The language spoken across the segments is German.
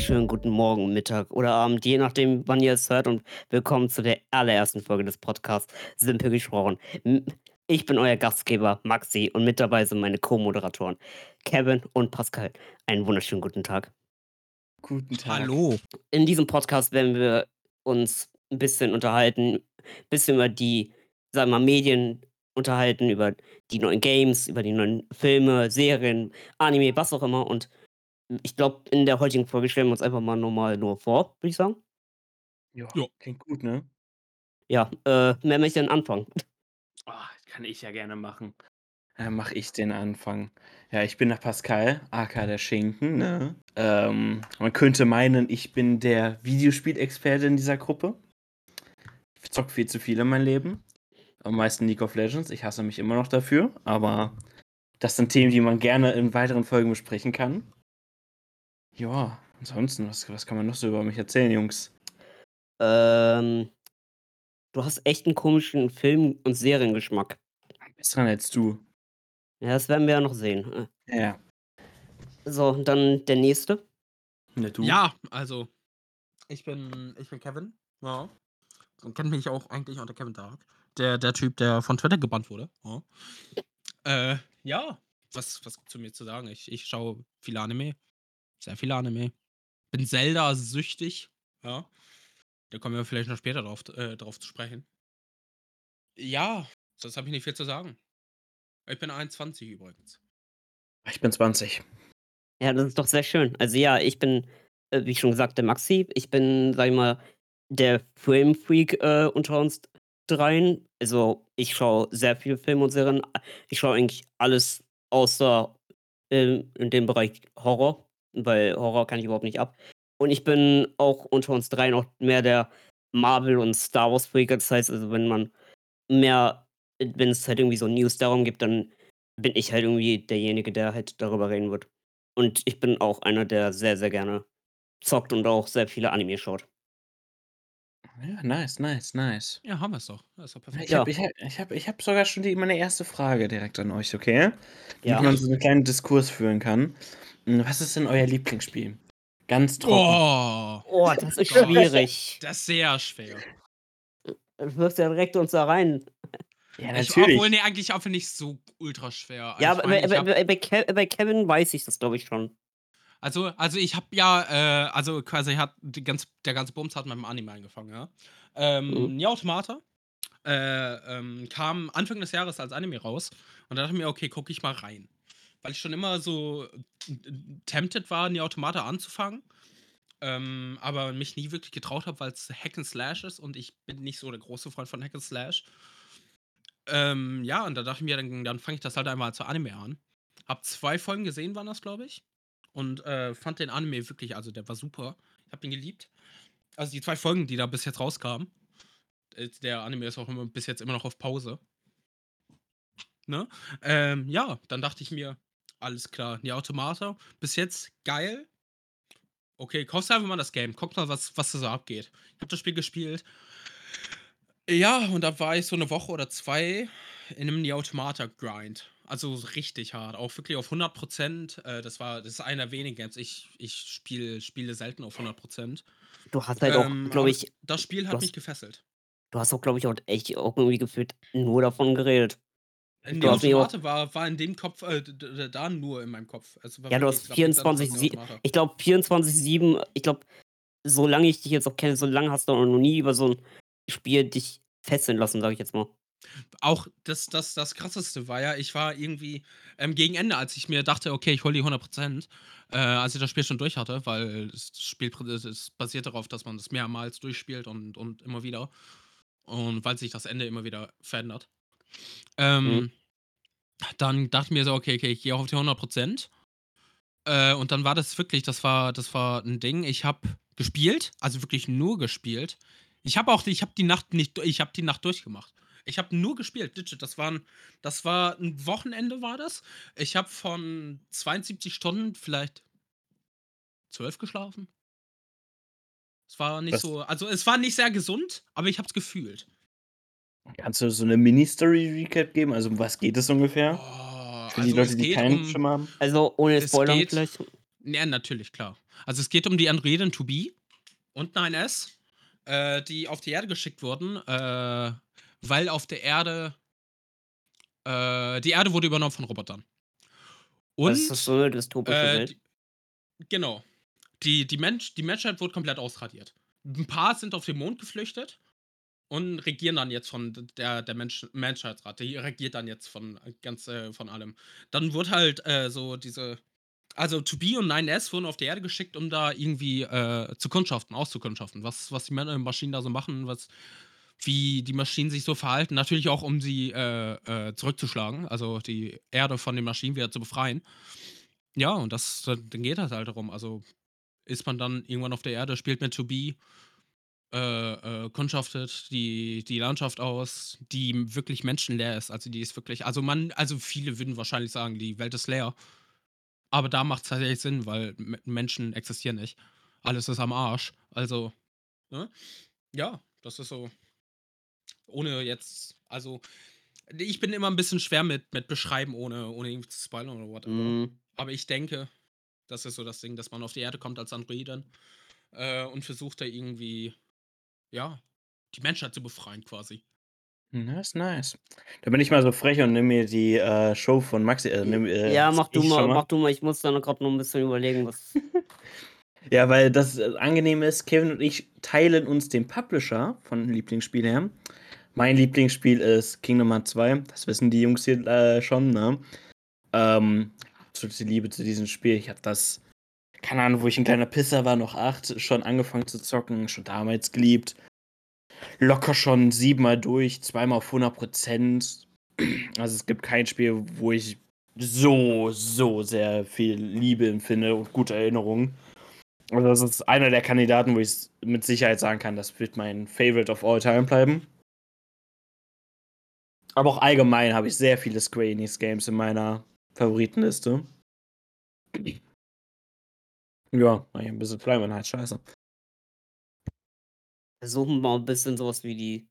wunderschönen guten Morgen, Mittag oder Abend, je nachdem, wann ihr es hört und willkommen zu der allerersten Folge des Podcasts Simpel gesprochen. Ich bin euer Gastgeber Maxi und mit dabei sind meine Co-Moderatoren Kevin und Pascal. Einen wunderschönen guten Tag. Guten Tag. Hallo. In diesem Podcast werden wir uns ein bisschen unterhalten, ein bisschen über die, sagen wir mal, Medien unterhalten, über die neuen Games, über die neuen Filme, Serien, Anime, was auch immer. Und ich glaube, in der heutigen Folge stellen wir uns einfach mal nochmal nur vor, würde ich sagen. Ja, Ja. klingt gut, ne? Ja, äh, wer möchte denn anfangen? Ah, kann ich ja gerne machen. Dann mache ich den Anfang. Ja, ich bin der Pascal, aka der Schinken, ne? Ähm, man könnte meinen, ich bin der Videospielexperte in dieser Gruppe. Ich zock viel zu viel in meinem Leben. Am meisten League of Legends. Ich hasse mich immer noch dafür, aber das sind Themen, die man gerne in weiteren Folgen besprechen kann. Ja, ansonsten, was, was kann man noch so über mich erzählen, Jungs? Ähm, du hast echt einen komischen Film- und Seriengeschmack. Besseren als du. Ja, das werden wir ja noch sehen. Ja. So, dann der nächste. Ne, du? Ja, also, ich bin, ich bin Kevin. Ja. Man kennt mich auch eigentlich unter Kevin Dark. Der, der Typ, der von Twitter gebannt wurde. Ja. Äh, ja. Was, was gibt's zu mir zu sagen? Ich, ich schaue viel Anime. Sehr viel Anime. Bin Zelda süchtig. Ja. Da kommen wir vielleicht noch später drauf, äh, drauf zu sprechen. Ja, sonst habe ich nicht viel zu sagen. Ich bin 21 übrigens. Ich bin 20. Ja, das ist doch sehr schön. Also ja, ich bin, äh, wie schon gesagt, der Maxi. Ich bin, sag ich mal, der Filmfreak äh, unter uns dreien. Also ich schaue sehr viele Filme und Serien. Ich schaue eigentlich alles außer äh, in dem Bereich Horror, weil Horror kann ich überhaupt nicht ab. Und ich bin auch unter uns dreien auch mehr der Marvel- und Star Wars-Freak. Das heißt, also wenn man mehr, wenn es halt irgendwie so News darum gibt, dann bin ich halt irgendwie derjenige, der halt darüber reden wird. Und ich bin auch einer, der sehr, sehr gerne zockt und auch sehr viele Anime schaut. Ja, nice, nice, nice. Ja, haben wir es doch. Das ist doch perfekt. Ich Ja. habe ich hab, ich hab, ich hab sogar schon die, meine erste Frage direkt an euch, okay? Damit Ja. man so einen kleinen Diskurs führen kann. Hm, Was ist denn euer Lieblingsspiel? Ganz trocken. Oh, Oh, das ist schwierig. das ist sehr schwer. Du wirfst ja direkt uns da rein. Ja, Ich, natürlich. obwohl, nee, eigentlich auch nicht so ultra schwer. Ja, ich aber meine, bei, ich hab, bei, bei, Ke bei Kevin weiß ich das, glaube ich, schon. Also, also ich habe ja, äh, also quasi hat die ganz, der ganze Bums hat mit dem Anime angefangen, ja. Ähm, Mhm. Nier Automata äh, ähm, kam Anfang des Jahres als Anime raus und da dachte ich mir, okay, gucke ich mal rein. Weil ich schon immer so äh, tempted war, Nier Automata anzufangen. Ähm, aber mich nie wirklich getraut habe, weil es Hack and Slash ist und ich bin nicht so der große Freund von Hack and Slash. Ähm, ja, und da dachte ich mir, dann, dann fange ich das halt einmal zu Anime an. Hab zwei Folgen gesehen, waren das, glaube ich. Und äh, fand den Anime wirklich, also der war super. Ich hab ihn geliebt. Also die zwei Folgen, die da bis jetzt rauskamen. äh, Der Anime ist auch immer, bis jetzt immer noch auf Pause. Ne? Ähm, ja, dann dachte ich mir, alles klar, die Automata, bis jetzt geil. Okay, kaufst einfach mal das Game, guck mal, was, was da so abgeht. Ich hab das Spiel gespielt. Ja, und da war ich so eine Woche oder zwei in einem Nier Automata Grind. Also so richtig hart, auch wirklich auf 100%. Äh, das war das ist einer der wenigen Games. Ich, ich spiel, spiele selten auf 100%. Du hast halt Ähm, auch, glaube ich, Das Spiel hat hast- mich gefesselt. du hast auch, glaube ich, auch echt auch irgendwie gefühlt nur davon geredet. Auch- Automata war, war in dem Kopf, äh, da nur in meinem Kopf. Also Ja, du hast es gab nichts anderes 24, als sie- Nier Automata. ich glaube 24-7, ich glaube, solange ich dich jetzt auch kenne, so lange hast du noch nie über so ein Spiel dich fesseln lassen, sage ich jetzt mal. Auch das, das, das krasseste war ja, ich war irgendwie ähm, gegen Ende, als ich mir dachte, okay, ich hole die 100%, äh, als ich das Spiel schon durch hatte, weil das Spiel es- basiert darauf, dass man das mehrmals durchspielt und, und immer wieder. Und weil sich das Ende immer wieder verändert. Ähm, Mhm. Dann dachte ich mir so, okay, okay, ich gehe auf die 100%. Äh, und dann war das wirklich, das war, das war ein Ding. Ich habe gespielt, also wirklich nur gespielt. Ich habe auch, ich habe die Nacht nicht, ich habe die Nacht durchgemacht. Ich habe nur gespielt, Digit. Das waren, das war ein Wochenende war das. Ich habe von 72 Stunden vielleicht 12 geschlafen. Es war nicht Was? so, also es war nicht sehr gesund, aber ich habe es gefühlt. Kannst du so eine Mini-Story-Recap geben? Also, um was geht es ungefähr? Oh, Für die also Leute, die keinen um, Schimmer haben. Also ohne geht- vielleicht. Ja, natürlich, klar. Also, es geht um die Androiden To Be und 9S, äh, die auf die Erde geschickt wurden, äh, weil auf der Erde äh, die Erde wurde übernommen von Robotern. Das ist Und, so 'ne dystopische äh, Welt. die genau. Die die Mensch die Menschheit wurde komplett ausradiert. 'N paar sind auf den Mond geflüchtet und regieren dann jetzt von der der Mensch Menschheitsrat. Die regiert dann jetzt von ganz äh, von allem. Dann wurde halt, äh, so diese also, To Be und 9S wurden auf die Erde geschickt, um da irgendwie, äh, zu kundschaften auszukundschaften, was was die äh, Maschinen da so machen, was wie die Maschinen sich so verhalten. Natürlich auch, um sie, äh, äh, zurückzuschlagen, also die Erde von den Maschinen wieder zu befreien. Ja, und das dann geht das halt darum. Also, ist man dann irgendwann auf der Erde, spielt mit To Be, äh, äh, kundschaftet die die Landschaft aus, die wirklich menschenleer ist. Also, die ist wirklich also, man also, viele würden wahrscheinlich sagen, die Welt ist leer. Aber da macht's tatsächlich Sinn, weil Menschen existieren nicht. Alles ist am Arsch. Also, ne? Ja, das ist so ohne jetzt also, ich bin immer 'n bisschen schwer mit mit Beschreiben, ohne ohne irgendwie zu spoilern oder whatever. Mhm. Aber ich denke, das ist so das Ding, dass man auf die Erde kommt als Androidin, äh, und versucht da irgendwie, ja, die Menschheit zu befreien quasi. Nice, nice. Da bin ich mal so frech und nehme mir die, äh, Show von Maxi äh, nehme äh, ja, mach du mal mal. mach du mal. Ich muss da noch grad noch 'n bisschen überlegen, was Ja, weil das, äh, angenehm ist, Kevin und ich teilen uns den Publisher von Lieblingsspiel her. Mein Lieblingsspiel ist Kingdom Hearts 2. Das wissen die Jungs hier, äh, schon, ne? Ähm, absolute Liebe zu diesem Spiel. Ich habe das keine Ahnung, wo ich 'n kleiner Pisser war, noch 8, schon angefangen zu zocken, schon damals geliebt. Locker schon 7 Mal durch, zweimal auf 100% Also, es gibt kein Spiel, wo ich so, so sehr viel Liebe empfinde und gute Erinnerungen. Also, das ist einer der Kandidaten, wo ich's mit Sicherheit sagen kann, das wird mein Favorite of all time bleiben. Aber auch allgemein habe ich sehr viele Square Enix Games in meiner Favoritenliste. Ja, war hier 'n bisschen Fleischmann scheiße. Versuchen mal 'n bisschen so was wie die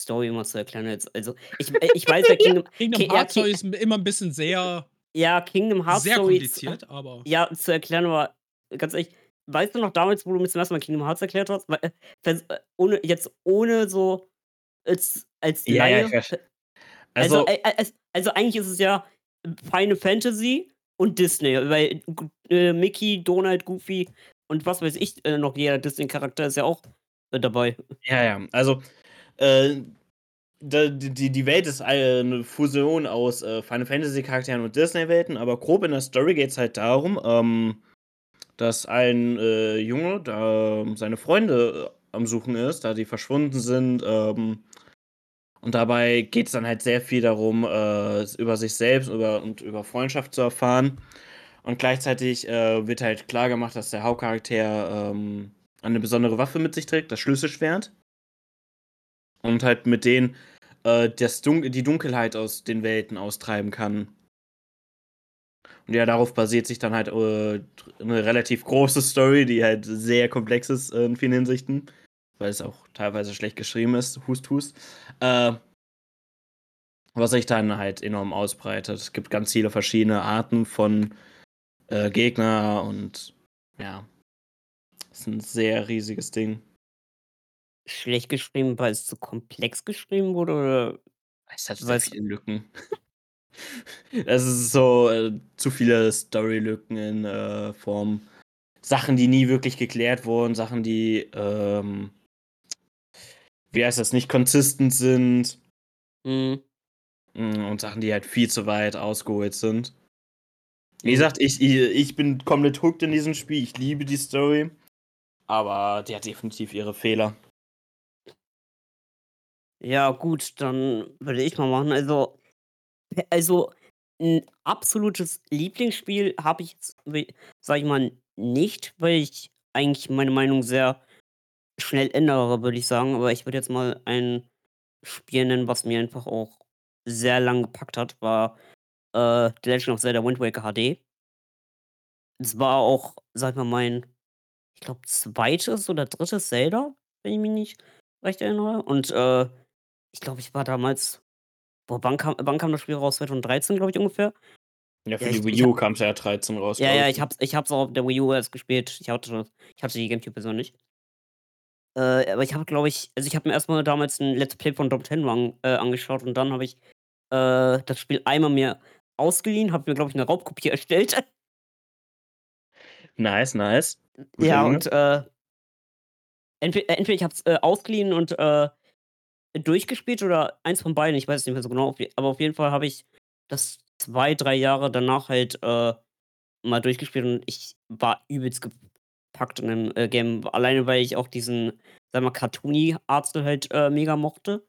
Story mal zu erklären jetzt. Also, ich ich weiß ja, Kingdom Kingdom Ki ja, Hearts Story ist immer 'n bisschen sehr Ja, Kingdom Hearts sehr Story z kompliziert, aber ja, zu erklären, aber ganz ehrlich, weißt du noch damals, wo du mir zum 1. Mal Kingdom Hearts erklärt hast? Weil, äh, äh, ohne jetzt ohne so als als Ja, ja, Laie, äh, also, also äh, äh, es also, eigentlich ist es ja Final Fantasy und Disney, weil äh, Mickey, Donald, Goofy und was weiß ich, äh, noch jeder Disney-Charakter ist ja auch mit dabei. Ja, ja, also, äh, die die Welt ist ei 'ne Fusion aus, äh, Final Fantasy Charakteren und Disney-Welten, aber grob in der Story geht's halt darum, ähm, dass ein, äh, Junge da seine Freunde, äh, am Suchen ist, da die verschwunden sind, ähm, und dabei geht's dann halt sehr viel darum, äh, über sich selbst über und über Freundschaft zu erfahren. Und gleichzeitig, äh, wird halt klargemacht, dass der Hauptcharakter, ähm, eine besondere Waffe mit sich trägt, das Schlüsselschwert. Und halt mit denen, äh, das Dun die Dunkelheit aus den Welten austreiben kann. Und ja, darauf basiert sich dann halt, äh, 'ne relativ große Story, die halt sehr komplex ist, äh, in vielen Hinsichten, weil es auch teilweise schlecht geschrieben ist, Hust, Hust. Äh was sich dann halt enorm ausbreitet. Es gibt ganz viele verschiedene Arten von, äh, Gegner und ja. Ist 'n sehr riesiges Ding. Schlecht geschrieben, weil es zu komplex geschrieben wurde oder Es hat weil's viele Lücken. Es ist so, äh, zu viele Storylücken in, äh, Form Sachen, die nie wirklich geklärt wurden, Sachen, die, ähm wie heißt das, nicht consistent sind. Mhm. Hm, und Sachen, die halt viel zu weit ausgeholt sind. Wie Mhm. gesagt, ich i ich bin komplett hooked in diesem Spiel. Ich liebe die Story, aber die hat definitiv ihre Fehler. Ja gut, dann würde ich mal machen. Also also 'n absolutes Lieblingsspiel habe ich sage ich mal, nicht, weil ich eigentlich meine Meinung sehr schnell ändere, würde ich sagen. Aber ich würde jetzt mal ein Spiel nennen, was mir einfach auch sehr lang gepackt hat, war, äh, The Legend of Zelda: Wind Waker HD. Es war auch, ich mal, mein, ich glaube, 2. oder 3. Zelda, wenn ich mich nicht recht erinnere. Und, äh, ich glaube, ich war damals boah, wann kam wann kam das Spiel raus? 2013, glaube ich, ungefähr. Ja, für Ja, die ich- Wii U kam es ja 13 raus. Ja, ja, ich. hab's, ich hab's auch auf der Wii U erst gespielt. Ich hatte, ich hatte die Gamecube-Version nicht. Äh, aber ich habe, glaube ich, also ich habe mir erstmal damals ein Let's Play von Dom Tenru an, äh, angeschaut und dann habe ich äh, das Spiel einmal mir ausgeliehen, habe mir, glaube ich, eine Raubkopie erstellt. Nice, nice. Guter ja, Junge. und äh, entweder, entweder ich habe es äh, ausgeliehen und äh, durchgespielt oder eins von beiden, ich weiß es nicht mehr so genau, aber auf jeden Fall habe ich das zwei, drei Jahre danach halt äh, mal durchgespielt und ich war übelst gepackt in dem äh, Game. Alleine weil ich auch diesen, sag mal, Cartoony-Arzt halt äh, mega mochte.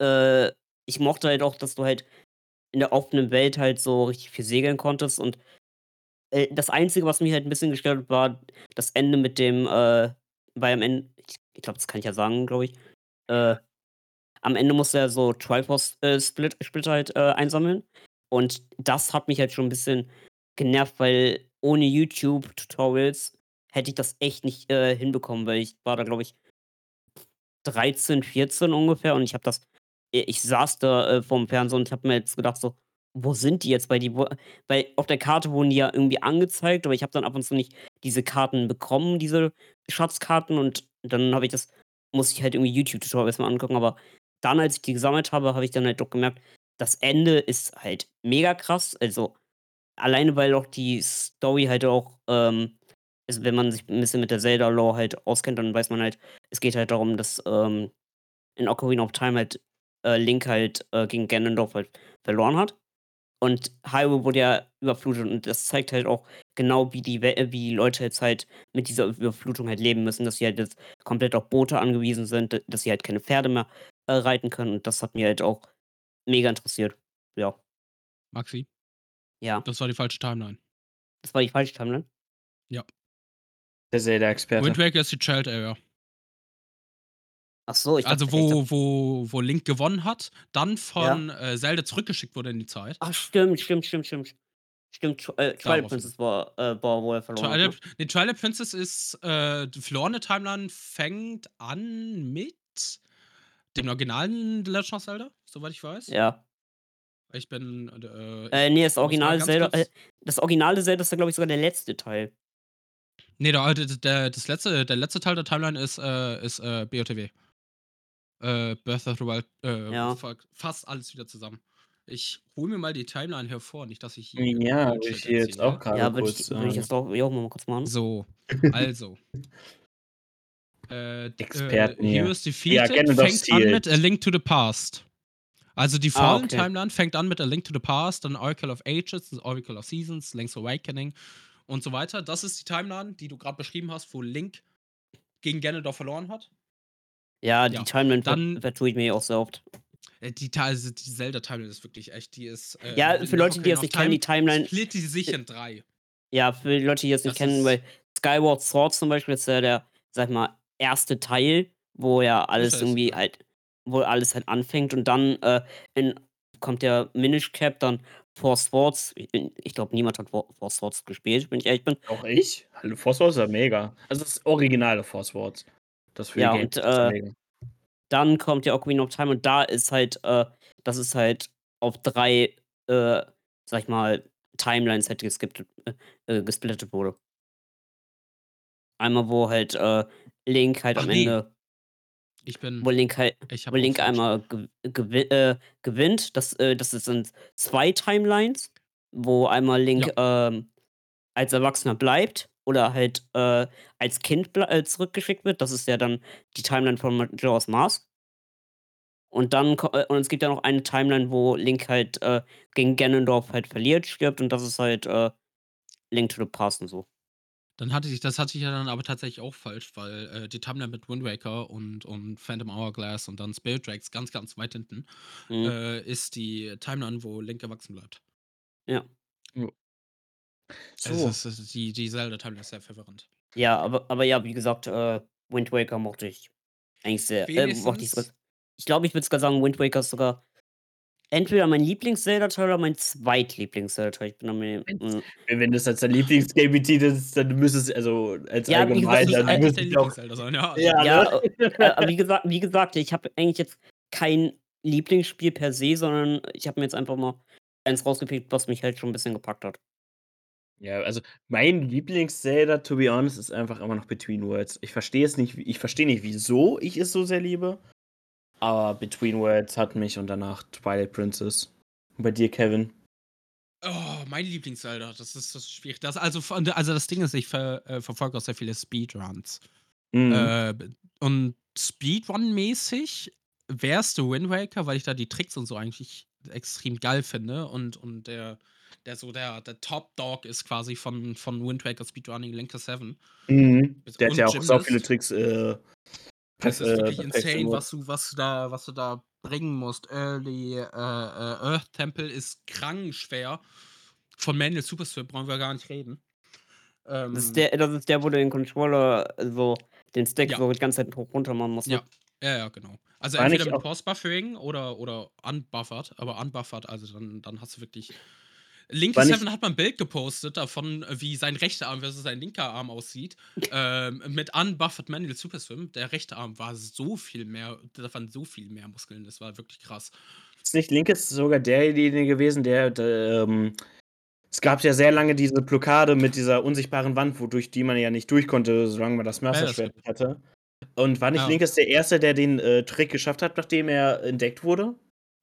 Äh, ich mochte halt auch, dass du halt in der offenen Welt halt so richtig viel segeln konntest und äh, das Einzige, was mich halt ein bisschen gestört hat, war das Ende mit dem, äh, weil am Ende, ich, ich glaube, das kann ich ja sagen, glaube ich, äh, am Ende musste er so Triforce-Split Split halt äh, einsammeln. Und das hat mich halt schon ein bisschen genervt, weil ohne YouTube-Tutorials hätte ich das echt nicht äh, hinbekommen, weil ich war da, glaube ich, 13, 14 ungefähr und ich habe das, äh, ich saß da äh, vorm Fernseher und habe mir jetzt gedacht, so, wo sind die jetzt? Weil die, weil auf der Karte wurden die ja irgendwie angezeigt, aber ich habe dann ab und zu nicht diese Karten bekommen, diese Schatzkarten und dann habe ich das, muss ich halt irgendwie YouTube-Tutorials mal angucken, aber dann, als ich die gesammelt habe, habe ich dann halt doch gemerkt, das Ende ist halt mega krass. Also alleine, weil auch die Story halt auch, ähm, also wenn man sich ein bisschen mit der Zelda-Lore halt auskennt, dann weiß man halt, es geht halt darum, dass ähm, in Ocarina of Time halt äh, Link halt äh, gegen Ganondorf halt verloren hat. Und Hyrule wurde ja überflutet und das zeigt halt auch genau, wie die, wie die Leute jetzt halt mit dieser Überflutung halt leben müssen, dass sie halt jetzt komplett auf Boote angewiesen sind, dass sie halt keine Pferde mehr äh, reiten können und das hat mir halt auch mega interessiert. Ja, Maxi, ja, das war die falsche Timeline. das war die falsche Timeline. Der Zelda-Experte. Wind Waker ist die Child Area. Ach so, ich Also dachte, ich dachte, wo, wo, wo Link gewonnen hat, dann von äh, Zelda zurückgeschickt wurde in die Zeit. ach stimmt, stimmt, stimmt, stimmt. Stimmt, äh, Twilight Princess war, äh, war, wo er verloren hat. Twilight, ne? nee, Twilight Princess ist, äh, die verlorene Timeline fängt an mit dem originalen The Legend of Zelda, soweit ich weiß. Ja. Ich bin, äh, Äh, nee, das ganz Zelda, äh, das originale Zelda ist ja, glaube ich, sogar der letzte Teil. Nee, der, der, der, das letzte, der letzte Teil der Timeline ist, äh, ist äh, BOTW. Äh, Birth of the Wild, äh, Ja. fast alles wieder zusammen. Ich hole mir mal die Timeline hervor, nicht, dass ich hier. Ja, ich hier jetzt erzähle. auch gerade ja, würde ich, würd ich sagen. jetzt doch ja, auch mal kurz machen. So, also. äh, Experten äh, hier. Heroes Ja, Defeated Ganondorf's fängt an mit A Link to the Past. Also die Ah, Fallen okay. Timeline fängt an mit A Link to the Past, dann Oracle of Ages, Oracle of Seasons, Link's Awakening und so weiter. Das ist die Timeline, die du gerade beschrieben hast, wo Link gegen Ganondorf verloren hat. Ja, die Ja, Timeline dann- vertue ich mir auch sehr oft. Äh, Die, also die Zelda-Timeline ist wirklich echt, die ist. Äh, Ja, für Leute, die das nicht kennen, die Time Timeline, Split die sich in drei. ja, für die Leute, die das nicht Das kennen, ist- weil Skyward Sword zum Beispiel ist ja der, sag mal, erste Teil, wo ja alles ist der irgendwie halt, wo alles halt anfängt und dann äh, in, kommt der Minish Cap, dann Four Swords. Ich, ich glaube, niemand hat Four Swords gespielt, wenn ich ehrlich bin. Auch ich? Hallo, Force Wars ist ja mega. Also das originale Force Wars. Das für Ja, die und, Games ist äh, mega. Dann kommt ja Ocarina of Time und da ist halt, äh, das ist halt auf drei, äh, sag ich mal, Timelines halt geskippt, äh, äh, gesplittet wurde. Einmal, wo halt äh, Link halt Ach am nee. Ende, Ich bin. wo Link halt, wo Link einmal gewi äh, gewinnt. Das, äh, das sind zwei Timelines, wo einmal Link ähm, als Erwachsener bleibt oder halt äh, als Kind äh, zurückgeschickt wird. Das ist ja dann die Timeline von Majora's Mask. Und dann äh, und es gibt ja noch eine Timeline, wo Link halt äh, gegen Ganondorf halt verliert, stirbt und das ist halt Link to the Past und so. Dann hatte ich, das hatte ich ja dann aber tatsächlich auch falsch, weil äh, die Timeline mit Wind Waker und, und Phantom Hourglass und dann Spirit Tracks ganz, ganz weit hinten Mhm. äh, ist die Timeline, wo Link erwachsen bleibt. ja. So. Also es ist, die, die Zelda-Timeline ist sehr verwirrend. Ja, aber, aber ja, wie gesagt, äh, Wind Waker mochte ich eigentlich sehr. Äh, mochte ich, ich glaube, ich würde sogar sagen, Wind Waker ist sogar entweder mein Lieblings-Zelda-Teil oder mein Zweitlieblings-Zelda-Teil. Ich bin am mm, Wenn das als dein Lieblingsgame betitelst, dann müsste es, also als Ja, gesagt, allgemein, das ist dann müsste ich auch. Sein, ja. Ja, Ja, ne? äh, aber wie gesagt, wie gesagt, ich habe eigentlich jetzt kein Lieblingsspiel per se, sondern ich habe mir jetzt einfach mal eins rausgepickt, was mich halt schon 'n bisschen gepackt hat. Ja, also mein Lieblings-Zelda, to be honest, ist einfach immer noch Between Worlds. Ich verstehe es nicht ich verstehe nicht, wieso ich es so sehr liebe, aber Between Worlds hat mich und danach Twilight Princess. Und bei dir, Kevin? Oh, mein Lieblings-Zelda, das ist das schwierig. Das also also das Ding ist, ich ver äh, verfolge auch sehr viele Speedruns. Mhm. Äh, und Speedrun-mäßig wär's The Wind Waker, weil ich da die Tricks und so eigentlich extrem geil finde und und der der so der der Top Dog ist quasi von von Wind Waker Speedrunning, Link to Seven. Mhm. Bis Der hat ja auch sau viele. Tricks, äh, Das ist äh, wirklich insane, was du was du da was du da bringen musst. Early, äh, äh, Earth Temple ist krankenschwer. Von Manual Super Strip brauchen wir gar nicht reden. Das ist Ähm der das ist der, wo du den Controller so den Stick Ja. so die ganze Zeit hoch runter machen musst, ne? Ja. Ja, ja, genau. Also War entweder mit auch Pause-Buffering oder oder unbuffert, aber unbuffert, also dann dann hast du wirklich Link to War nicht Seven hat mal 'n Bild gepostet davon, wie sein rechter Arm versus sein linker Arm aussieht, ähm, mit unbuffered Manual Super Swim. Der rechte Arm war so viel mehr da waren so viel mehr Muskeln, das war wirklich krass. Ist nicht Link jetzt sogar derjenige gewesen, der d ähm es gab ja sehr lange diese Blockade mit dieser unsichtbaren Wand, wodurch die man ja nicht durch konnte, solange man das Master Schwert hatte. Und war nicht Ja. Link der Erste, der den, äh, Trick geschafft hat, nachdem er entdeckt wurde?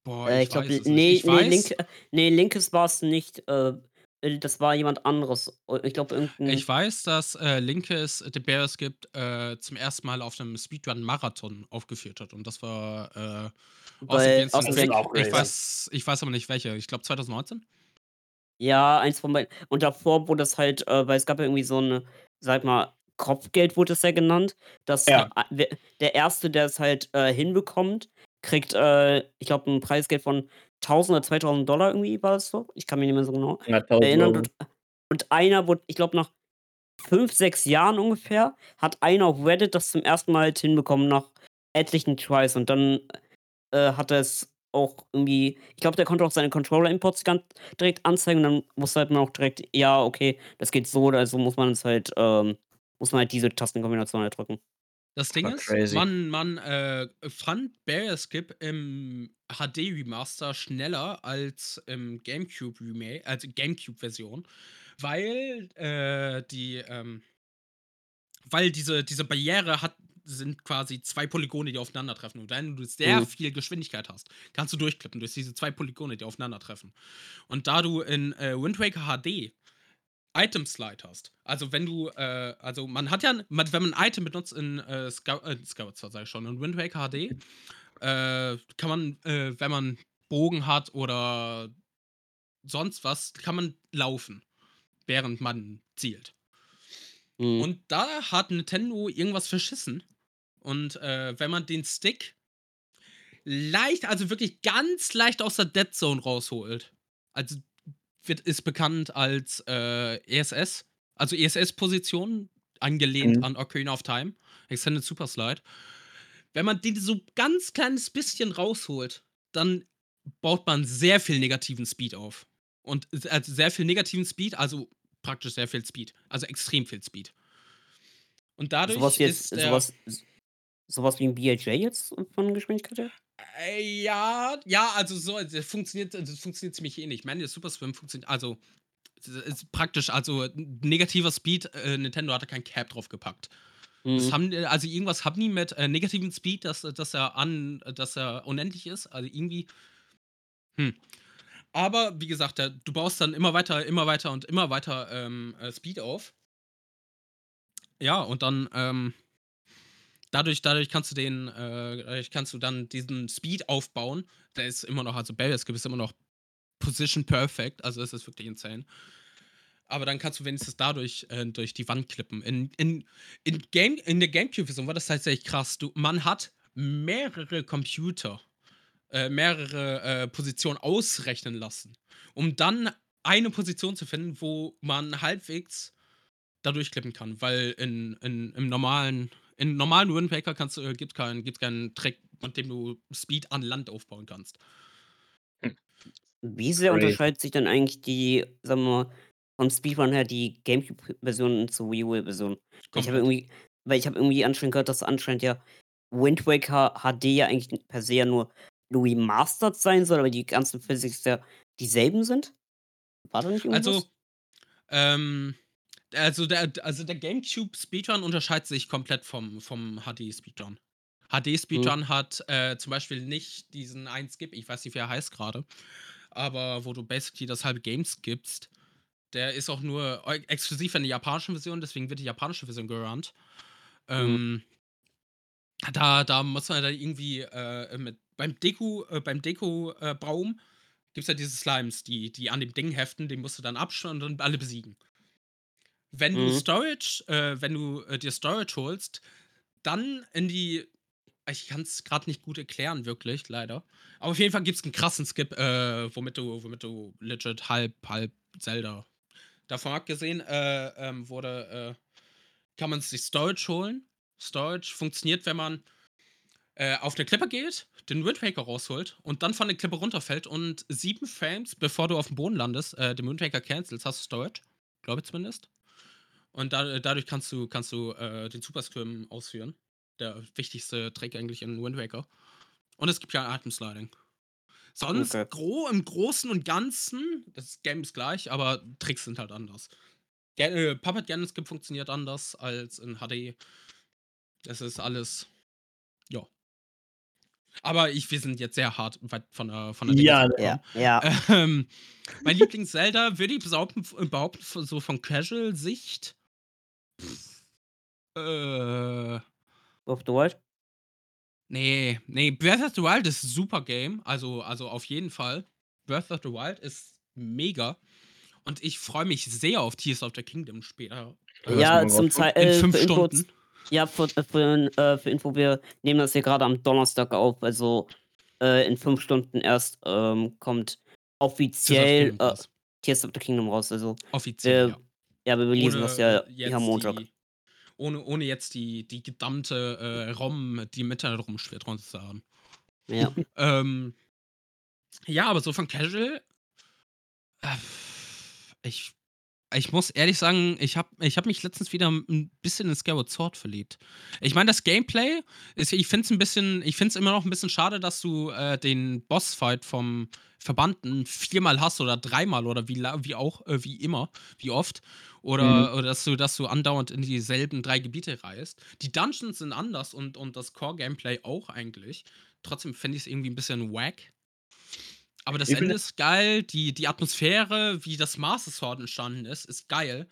Boah, Äh, ich ich glaube, weiß es nicht. ne, Ich ne, weiß Link äh, ne, Linkes war's nicht, äh, äh, das war jemand anderes. Äh, ich glaube, irgend 'n Ich weiß, dass, äh, Linkes The Bear Es Gibt, äh, zum 1. Mal auf 'nem Speedrun-Marathon aufgeführt hat und das war, äh, Against aus Das Trick. auch Ich weiß ich weiß aber nicht welche. Ich glaube 2019? Ja, eins von beiden. Und davor wurde es halt äh, weil es gab ja irgendwie so 'ne, sage mal, Kopfgeld wurde es ja genannt, dass Ja. der Erste, der es halt, äh, hinbekommt, kriegt, äh, ich glaube, 'n Preisgeld von 1.000 oder 2.000 irgendwie war das so. Ich kann mich nicht mehr so genau 100.000 erinnern. €. Und und einer wurde ich glaube, nach 5, 6 Jahren ungefähr hat einer auf Reddit das zum 1. Mal halt hinbekommen nach etlichen Tries und dann, äh, hat er's auch irgendwie ich glaube, der konnte auch seine Controller-Imports gan direkt anzeigen und dann wusste halt man auch direkt, ja, okay, das geht so oder so muss man es halt ähm, muss man halt diese Tastenkombination halt drücken. Das Ding ist, crazy. man man, äh, fand Es Skip im HD-Remaster schneller als im GameCube Rema also GameCube-Version, weil, äh, die, ähm weil diese diese Barriere hat sind quasi 2 Polygone, die aufeinandertreffen. Und wenn du sehr Mhm. viel Geschwindigkeit hast, kannst du durchklippen durch diese 2 Polygone, die aufeinandertreffen. Und da du in, äh, Wind Waker HD Item Slide hast, also wenn du, äh also man hat ja man wenn man 'n Item benutzt in, äh, Sky äh, sage ich schon, in Wind Waker HD, äh, kann man, äh, wenn man Bogen hat oder sonst was, kann man laufen, während man zielt. Mhm. Und da hat Nintendo irgendwas verschissen. Und, äh, wenn man den Stick leicht also wirklich ganz leicht aus der Dead Zone rausholt, also wird ist bekannt als, äh, ESS, also ESS-Position, angelehnt Mhm. an Ocarina of Time, Extended Super Slide. Wenn man den so ganz kleines bisschen rausholt, dann baut man sehr viel negativen Speed auf. Und also sehr viel negativen Speed, also praktisch sehr viel Speed, also extrem viel Speed. Und So dadurch was jetzt ist so der was s so was wie 'n BehiJ jetzt von Geschwindigkeit her? Äh, ja, ja, also so das funktioniert das funktioniert ziemlich ähnlich. Manual Super Swim funktioniert also ist praktisch also negativer Speed, äh, Nintendo hatte kein Cap drauf gepackt. Das Mhm. haben die also irgendwas haben die mit, äh, negativem Speed, dass dass er an dass er unendlich ist, also irgendwie hm. Aber wie gesagt, da du baust dann immer weiter, immer weiter und immer weiter, ähm, äh, Speed auf. Ja, und dann, ähm dadurch dadurch kannst du den äh, dadurch kannst du dann diesen Speed aufbauen. Der ist immer noch also Es Skip ist immer noch Position Perfect, also es ist wirklich insane. Aber dann kannst du wenigstens dadurch, äh, durch die Wand klippen. In in in Game in der GameCube-Version war das tatsächlich krass. Du man hat mehrere Computer, äh, mehrere, äh, Positionen ausrechnen lassen, um dann eine Position zu finden, wo man halbwegs da durchklippen kann, weil in in im normalen in normalen Wind Waker kannst du äh, gibt's keinen gibt's keinen Trick, mit dem du Speed an Land aufbauen kannst. Wie sehr unterscheidet sich denn eigentlich die, sagen wir mal, vom Speedrun her die GameCube-Version zur Wii U-Version? Weil ich habe irgendwie weil ich habe irgendwie anscheinend gehört, dass anscheinend ja Wind Waker HD ja eigentlich per se ja nur remastered sein soll, aber die ganzen Physics ja dieselben sind? War da nicht irgendwas? Also, ähm, also der, also der GameCube Speedrun unterscheidet sich komplett vom, vom HD Speedrun. HD Speedrun Mhm. hat äh, zum Beispiel nicht diesen 1 Skip, ich weiß nicht, wie er heißt gerade, aber wo du basically das halbe Game skippst. Der ist auch nur exklusiv in der japanischen Version, deswegen wird die japanische Version gerannt. Ähm, da, da muss man dann irgendwie äh, mit beim Deko, äh, beim Deko-Baum gibt es ja diese Slimes, die, die an dem Ding heften, den musst du dann abschneiden und dann alle besiegen. Wenn du Mhm. Storage, äh, wenn du äh, dir Storage holst, dann in die. Ich kann es gerade nicht gut erklären, wirklich, leider. Aber auf jeden Fall gibt es einen krassen Skip, äh, womit du, womit du legit halb, halb Zelda. Davon abgesehen, äh, ähm, wurde, äh, kann man sich Storage holen. Storage funktioniert, wenn man äh, auf eine Klippe geht, den Wind Waker rausholt und dann von der Klippe runterfällt und sieben Frames, bevor du auf dem Boden landest, äh, den Wind Waker cancels, hast du Storage. Glaube ich zumindest. Und da, dadurch kannst du, kannst du äh, den Super Scrim ausführen. Der wichtigste Trick eigentlich in Wind Waker. Und es gibt ja Item Sliding. Sonst Okay. gro im Großen und Ganzen, das Game ist gleich, aber Tricks sind halt anders. Ge äh, Puppet Gun Skip funktioniert anders als in HD. Das ist alles. Ja. Aber ich, wir sind jetzt sehr hart weit von der, von der Ja. Ja, ja. Ähm, mein Lieblings-Zelda würde ich behaupten, behaupten, so von Casual-Sicht. Äh. Of the Wild? Nee, nee, Breath of the Wild ist ein super Game. Also, also auf jeden Fall. Breath of the Wild ist mega. Und ich freue mich sehr auf Tears of the Kingdom später. Ja, Ja, zum. Zeit. In Äh, fünf Stunden. ja, für, für, äh, für Info, wir nehmen das hier gerade am Donnerstag auf. Also äh, in fünf Stunden erst ähm, kommt Tears of offiziell äh. Tears of the Kingdom raus. Also Offiziell, äh, ja. ja, wir lesen das ja hier jetzt am Montag. die, ohne, ohne jetzt die, die gedammte äh, ROM, die im Internet rumschwirrt, runterzuhauen. Ja. Ähm, ja, aber so von Casual. Äh, ich, ich muss ehrlich sagen, ich habe ich hab mich letztens wieder ein bisschen in Skyward Sword verliebt. Ich meine, das Gameplay, ist, ich finde es ein bisschen, ich finde es immer noch ein bisschen schade, dass du äh, den Bossfight vom Verbannten viermal hast oder dreimal oder wie, wie auch, äh, wie immer, wie oft. Oder, oder dass du, dass du andauernd in dieselben drei Gebiete reist. Die Dungeons sind anders und, und das Core-Gameplay auch eigentlich. Trotzdem finde ich es irgendwie ein bisschen wack. Aber das Ich Ende ist geil, die, die Atmosphäre, wie das Master Sword entstanden ist, ist geil.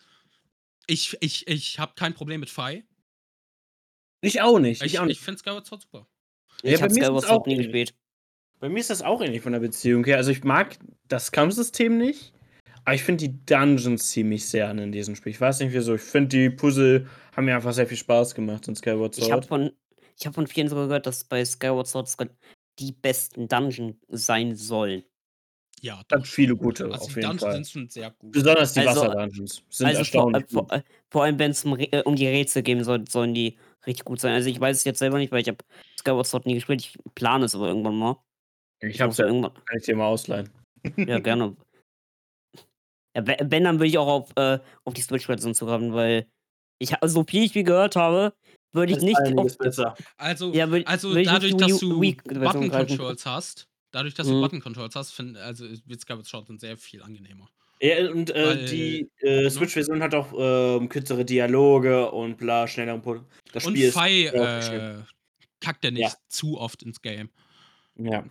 Ich, ich, ich habe kein Problem mit Fi. Ich auch nicht. Ich, Ich auch ich finde Skyward Sword super. Ja, ich bei habe mir ist Skyward es Sword nie gespielt. Bei mir ist das auch ähnlich von der Beziehung her. Also ich mag das Kampfsystem nicht, aber ich finde die Dungeons ziemlich sehr an in diesem Spiel. Ich weiß nicht wieso. Ich finde die Puzzle haben mir einfach sehr viel Spaß gemacht in Skyward Ich habe Sword. von, ich hab von vielen sogar gehört, dass bei Skyward Sword die besten Dungeon sein sollen. Ja, doch. viele gute Also auf die jeden Dungeons Fall. sind schon sehr gut. Besonders die Also- Wasser-Dungeons sind also vor, äh, erstaunlich vor, gut. äh, vor allem, wenn es um, äh, um die Rätsel gehen soll, sollen die richtig gut sein. Also ich weiß es jetzt selber nicht, weil ich habe Skyward Sword nie gespielt. Ich plane es aber irgendwann mal. Ich hab's muss ja, irgendwann. kann ich dir mal ausleihen. Ja, gerne. Ja, we- wenn, dann würde ich auch auf, äh, auf die Switch-Version zugreifen, weil ich so viel ich wie gehört habe, würde ich nicht auf. einiges besser. Also, Ja, würd, also würd ich dadurch, dass Wii- du Button. Controls hast, dadurch, dass du Mhm. Button Controls hast, find, also wird Skyward Sword dann sehr viel angenehmer. Ja, und äh, Weil- die äh, Switch-Version hat auch ähm, kürzere Dialoge und bla, schnelleren Pro Das Und Spiel unglaublich schön. äh, kackt er nicht Ja. zu oft ins Game. Ja.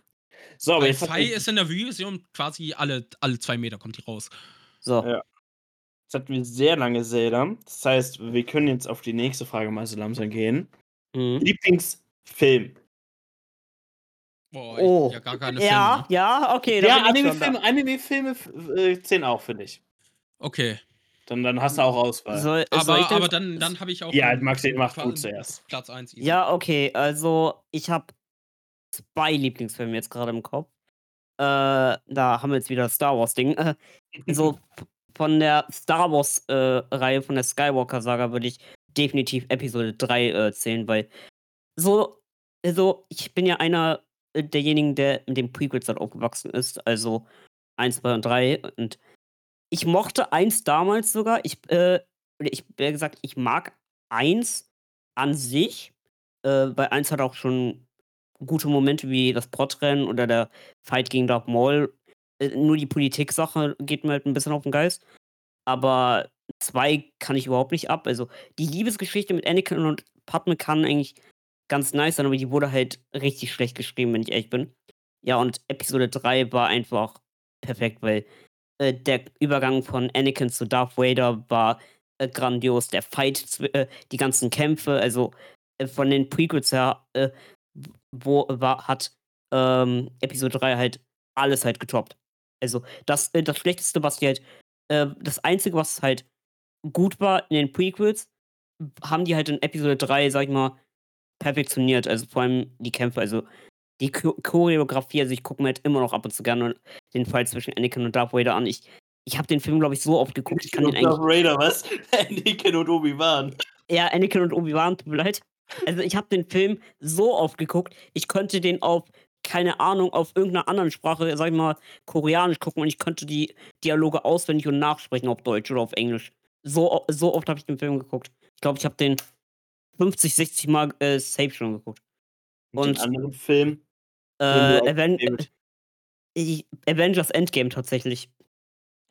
So, aber Weil jetzt Fi ist in der Wii-Version quasi alle, alle zwei Meter kommt die raus. So. Ja. Jetzt hatten wir sehr lange Zelda. Das heißt, wir können jetzt auf die nächste Frage mal so langsam gehen. Mhm. Lieblingsfilm. Boah, Oh. ich ja gar keine Ja, Filme. ja, okay. Ja. Anime-Filme Anime-Filme f- äh, zählen auch, finde ich. Okay. Dann, dann hast du auch Auswahl. Soll, soll ich Aber, denn- aber dann, dann habe ich auch. ja, Maxi, mach Qua- gut zuerst. Platz 1 Ja, okay, also ich habe zwei Lieblingsfilme jetzt gerade im Kopf. Äh, da haben wir jetzt wieder das Star Wars-Ding. Äh, so von der Star Wars-Reihe, von der Skywalker-Saga, würde ich definitiv Episode 3 äh, zählen, weil so, also ich bin ja einer äh, derjenigen, der in den Prequels halt aufgewachsen ist, also 1, 2 und 3 und ich mochte 1 damals sogar. Ich, äh, ich, wie gesagt, ich mag 1 an sich, äh, weil 1 hat auch schon gute Momente wie das Podrennen oder der Fight gegen Darth Maul. Äh, nur die Politik-Sache geht mir halt ein bisschen auf den Geist. Aber 2 kann ich überhaupt nicht ab. Also, die Liebesgeschichte mit Anakin und Padme kann eigentlich ganz nice sein, aber die wurde halt richtig schlecht geschrieben, wenn ich ehrlich bin. Ja, und Episode 3 war einfach perfekt, weil, äh, der Übergang von Anakin zu Darth Vader war, äh, grandios. Der Fight, äh, die ganzen Kämpfe, also, äh, von den Prequels her, äh, wo war hat, ähm, Episode 3 halt alles halt getoppt. Also, das äh, das Schlechteste, was die halt äh, das Einzige, was halt gut war in den Prequels, haben die halt in Episode 3, sag ich mal, perfektioniert. Also, vor allem die Kämpfe, also, die Cho Choreografie, also, ich gucke mir halt immer noch ab und zu gerne den Fight zwischen Anakin und Darth Vader an. Ich ich habe den Film, glaube ich, so oft geguckt, ich kann den Darth Vader, was? Anakin und Obi-Wan. Ja, Anakin und Obi-Wan, tut mir leid. Also, ich habe den Film so oft geguckt, ich könnte den auf keine Ahnung, auf irgendeiner anderen Sprache, sag ich mal, Koreanisch gucken und ich könnte die Dialoge auswendig und nachsprechen auf Deutsch oder auf Englisch. So so oft habe ich den Film geguckt. Ich glaube, ich habe den 50, 60 Mal, äh, safe schon geguckt. Und den anderen Film, äh, Aven i Avengers Endgame tatsächlich.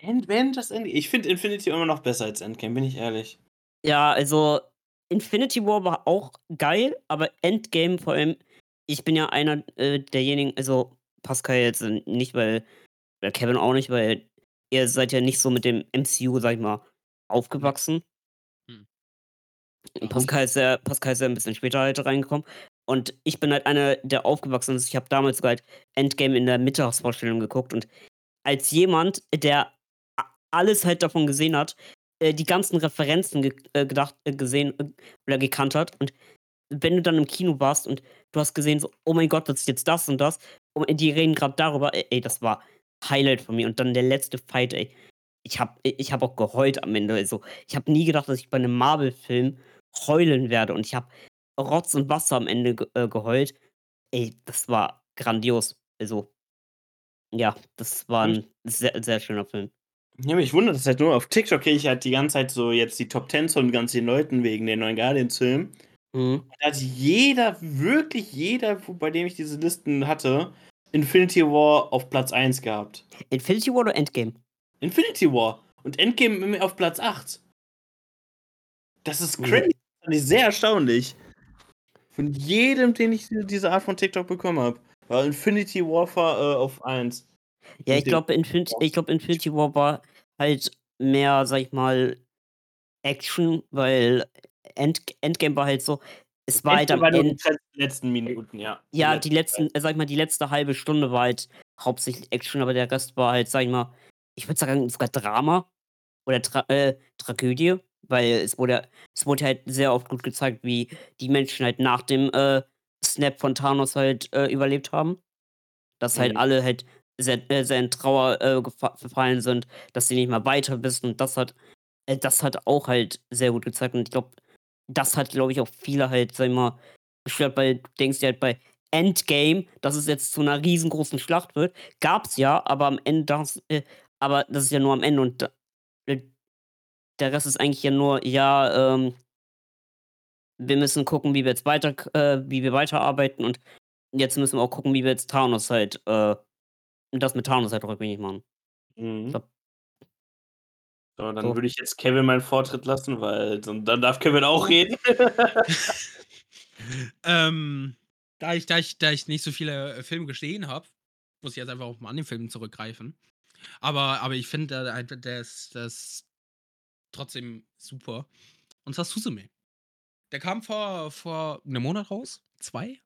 Avengers Endgame? Ich finde Infinity immer noch besser als Endgame, bin ich ehrlich. Ja, also Infinity War war auch geil, aber Endgame vor allem ich bin ja einer, äh, derjenigen also Pascal jetzt nicht, weil oder Kevin auch nicht, weil ihr seid ja nicht so mit dem MCU, sage ich mal, aufgewachsen. Hm. Pascal ist ja Pascal ist ja 'n bisschen später halt reingekommen. Und ich bin halt einer, der aufgewachsen ist. Ich habe damals sogar halt Endgame in der Mittagsvorstellung geguckt und als jemand, der alles halt davon gesehen hat, äh, die ganzen Referenzen ge äh, gedacht äh, gesehen äh, oder gekannt hat und wenn du dann im Kino warst und du hast gesehen so: „Oh mein Gott, das ist jetzt das und das und die reden grad darüber“, ey, das war Highlight von mir. Und dann der letzte Fight, ey. Ich habe ich habe auch geheult am Ende. Also, ich habe nie gedacht, dass ich bei 'nem Marvel-Film heulen werde und ich habe Rotz und Wasser am Ende ge äh, geheult. Ey, das war grandios. Also ja, das war Hm. 'n sehr, sehr schöner Film. Ja, mich wundert das halt nur, auf TikTok kriege ich halt die ganze Zeit so jetzt die Top 10 von ganz den Leuten wegen den neuen Guardians-Film. Mhm. Da hat jeder, wirklich jeder, wo bei dem ich diese Listen hatte, Infinity War auf Platz 1 gehabt. Infinity War oder Endgame? Infinity War und Endgame auf Platz 8. Das ist Mhm. crazy. Das fand ich sehr erstaunlich. Von jedem, den ich diese Art von TikTok bekommen habe, war Infinity Warfare, äh, auf 1. Ja, ich glaube, Infinity ich glaube, Infinity War war halt mehr, sage ich mal, Action, weil End Endgame war halt so es war halt am Endgame war nur End die letzten Minuten, ja. Die Ja, letzten die letzten äh, sage ich mal, die letzte halbe Stunde war halt hauptsächlich Action, aber der Rest war halt, sage ich mal ich würde sagen, sogar Drama oder Tra äh, Tragödie, weil es wurde es wurde halt sehr oft gut gezeigt, wie die Menschen halt nach dem, äh, Snap von Thanos halt, äh, überlebt haben. Dass halt Mhm. alle halt sehr äh, sehr in Trauer, äh, verfallen sind, dass sie nicht mehr weiter wissen und das hat äh, das hat auch halt sehr gut gezeigt und ich glaube, das hat, glaube ich, auch viele halt, sage ich mal, gestört, weil du denkst dir halt bei Endgame, dass es jetzt zu 'ner riesengroßen Schlacht wird. Gab's ja, aber am Ende das äh, aber das ist ja nur am Ende und äh, der Rest ist eigentlich ja nur, ja, ähm wir müssen gucken, wie wir jetzt weiter äh, wie wir weiterarbeiten und jetzt müssen wir auch gucken, wie wir jetzt Thanos halt, äh das mit Thanos halt rückgängig machen. Mhm. Ich glaube So, dann So. würde ich jetzt Kevin meinen Vortritt lassen, weil dann dann darf Kevin auch reden. Ähm, da ich da ich da ich nicht so viele, äh, Filme gesehen habe, muss ich jetzt einfach auf 'n Anime-Film zurückgreifen. Aber aber ich finde, der der ist der ist trotzdem super. Und zwar Suzume. Der kam vor vor 'nem Monat raus? 2?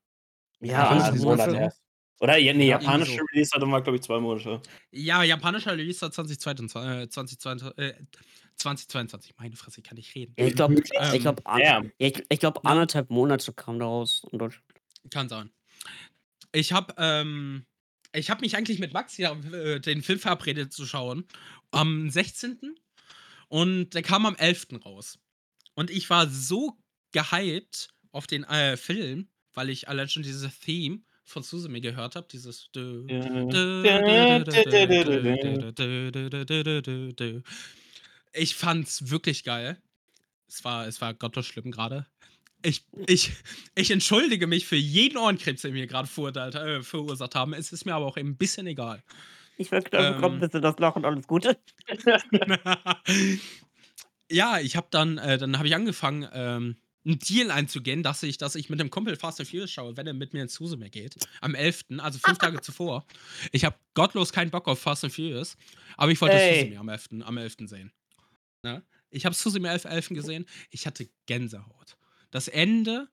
Ja, Fünf 'n Monate Monat erst. Oder ja, ne, Ja, irgendwie japanische so. Release hatte mal, glaube ich, 2 Monate. Ja, japanischer Release war 2022 äh, 2022 äh, 2022. Meine Fresse, ich kann nicht reden. Ja, ich glaube ich Ähm, an Ja. ja, ich ich Ja. 1,5 Monate kam der raus in Deutschland. Kann sein. Ich habe, ähm ich habe mich eigentlich mit Max ja, äh, den Film verabredet zu schauen am 16. und der kam am 11. raus. Und ich war so gehypt auf den, äh, Film, weil ich allein schon dieses Theme von Susumi gehört habe, dieses Ich fand's wirklich geil. Es war, es war gottesschlimm gerade. Ich, ich, ich entschuldige mich für jeden Ohrenkrebs, den wir gerade verurteilt, äh, verursacht haben. Es ist mir aber auch eben ein bisschen egal. Ich war klar ähm, bist du das Loch und alles Gute. ja, ich habe dann, äh, dann habe ich angefangen, ähm, einen Deal einzugehen, dass ich, dass ich mit dem Kumpel Fast and Furious schaue, wenn er mit mir ins Huse geht. Am 11., also fünf Tage zuvor. Ich habe gottlos keinen Bock auf Fast and Furious, aber ich wollte hey. Suzume am 11., am 11. sehen. Ne? Ich habe Suzume 11. 11. gesehen. Ich hatte Gänsehaut. Das Ende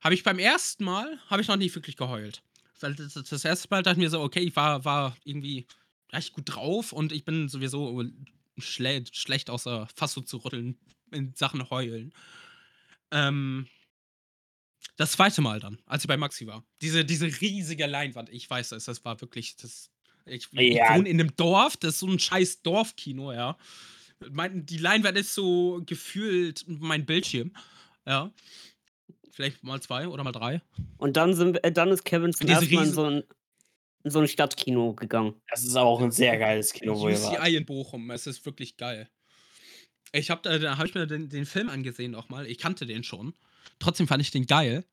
habe ich beim ersten Mal, habe ich noch nicht wirklich geheult. Das, das erste Mal dachte ich mir so, okay, ich war, war irgendwie recht gut drauf und ich bin sowieso schle schlecht außer Fassung zu rütteln in Sachen heulen. Ähm, das zweite Mal dann, als ich bei Maxi war. Diese, diese riesige Leinwand, ich weiß es, das war wirklich, das, ich, ja. ich wohne in einem Dorf, das ist so ein scheiß Dorfkino, ja. Mein, die Leinwand ist so gefühlt mein Bildschirm, ja. Vielleicht mal zwei oder mal drei. Und dann, sind, äh, dann ist Kevin zum ersten Mal in so ein, in so ein Stadtkino gegangen. Das ist auch ein sehr geiles Kino, wo ihr wart. in Bochum, es ist wirklich geil. Ich hab, da, da habe ich mir den, den Film angesehen nochmal. Ich kannte den schon. Trotzdem fand ich den geil.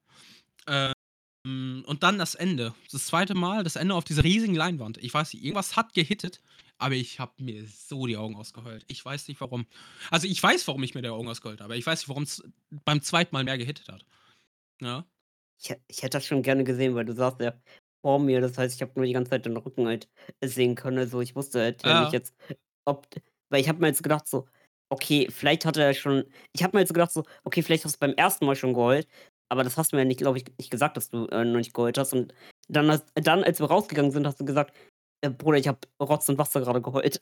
Ähm, und dann das Ende. Das zweite Mal, das Ende auf dieser riesigen Leinwand. Ich weiß nicht, irgendwas hat gehittet, aber ich habe mir so die Augen ausgeheult. Ich weiß nicht warum. Also ich weiß, warum ich mir die Augen ausgeheult habe, aber ich weiß nicht, warum es beim zweiten Mal mehr gehittet hat. Ja. Ich, ich hätte das schon gerne gesehen, weil du sagst ja vor mir. Das heißt, ich habe nur die ganze Zeit den Rücken halt sehen können. Also ich wusste halt ja, nicht jetzt, ob. Weil ich habe mir jetzt gedacht, so, okay, vielleicht hat er schon. Ich habe mir jetzt gedacht, so, okay, vielleicht hast du beim ersten Mal schon geheult, aber das hast du mir ja nicht, glaube ich, nicht gesagt, dass du äh, noch nicht geheult hast. Und dann, hast, dann, als wir rausgegangen sind, hast du gesagt, äh, Bruder, ich habe Rotz und Wasser gerade geheult.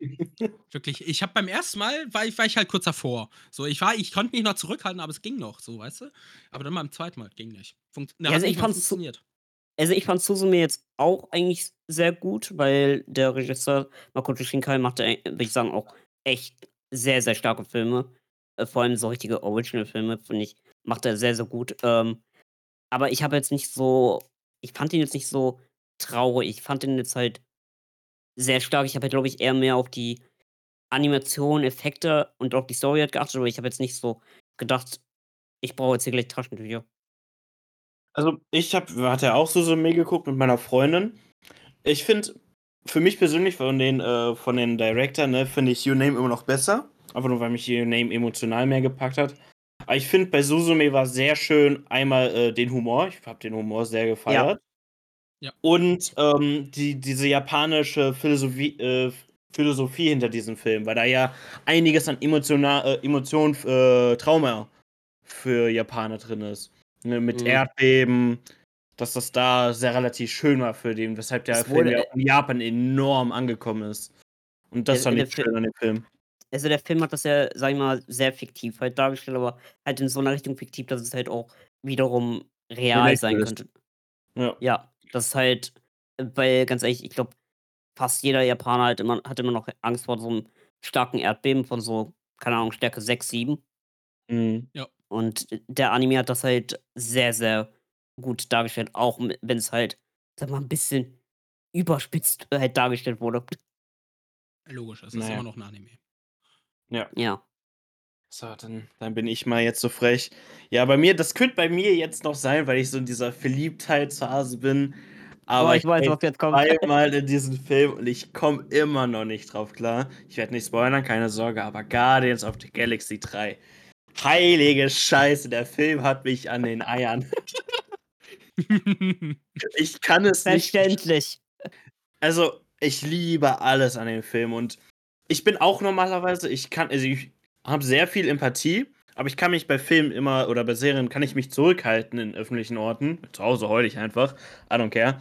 Wirklich, ich habe beim ersten Mal, war ich, war ich halt kurz davor. So, ich war, ich konnte mich noch zurückhalten, aber es ging noch, so, weißt du? Aber dann beim zweiten Mal ging nicht. Funkt ja, also ich fand funktioniert. Also ich fand Suzume jetzt auch eigentlich sehr gut, weil der Regisseur Makoto Shinkai machte, würde ich sagen, auch echt sehr, sehr starke Filme. Äh, vor allem so richtige Original-Filme, finde ich, macht er sehr, sehr gut. Ähm, aber ich habe jetzt nicht so, ich fand ihn jetzt nicht so traurig. Ich fand ihn jetzt halt sehr stark. Ich habe halt, glaube ich, eher mehr auf die Animation, Effekte und auf die Story halt geachtet, aber ich habe jetzt nicht so gedacht, ich brauche jetzt hier gleich Taschentücher. Also, ich habe hatte ja auch so Suzume geguckt mit meiner Freundin. Ich finde für mich persönlich von den, äh, von den Director, ne, finde ich Your Name immer noch besser. Einfach nur, weil mich Your Name emotional mehr gepackt hat. Aber ich finde, bei Suzume war sehr schön einmal äh, den Humor. Ich habe den Humor sehr gefeiert. Ja. ja. Und ähm, die, diese japanische Philosophie, äh, Philosophie hinter diesem Film, weil da ja einiges an emotional, äh, Emotionen, äh, Trauma für Japaner drin ist. Ne, mit mhm. Erdbeben, dass das da sehr relativ schön war für den, weshalb der Film ja in Japan enorm angekommen ist. Und das fand ich schön an dem Film. Also der Film hat das ja, sag ich mal, sehr fiktiv halt dargestellt, aber halt in so einer Richtung fiktiv, dass es halt auch wiederum real sein könnte. Ja. Ja, das ist halt, weil ganz ehrlich, ich glaube, fast jeder Japaner halt immer, hat immer noch Angst vor so einem starken Erdbeben von so, keine Ahnung, Stärke 6, 7. Mhm. Ja. Und der Anime hat das halt sehr, sehr gut dargestellt, auch wenn es halt, sag mal, ein bisschen überspitzt halt dargestellt wurde. Logisch, es ist naja. immer noch ein Anime. Ja. Ja. So, dann, dann bin ich mal jetzt so frech. Ja, bei mir, das könnte bei mir jetzt noch sein, weil ich so in dieser Verliebtheitsphase bin. Aber oh, ich, ich weiß, was jetzt kommt. Einmal in diesem Film und ich komme immer noch nicht drauf klar. Ich werde nicht spoilern, keine Sorge, aber Guardians of the Galaxy 3. Heilige Scheiße, der Film hat mich an den Eiern. ich kann es nicht. Verständlich. Also, ich liebe alles an dem Film und ich bin auch normalerweise, ich kann, also ich habe sehr viel Empathie, aber ich kann mich bei Filmen immer oder bei Serien kann ich mich zurückhalten in öffentlichen Orten. Zu Hause heule ich einfach. I don't care.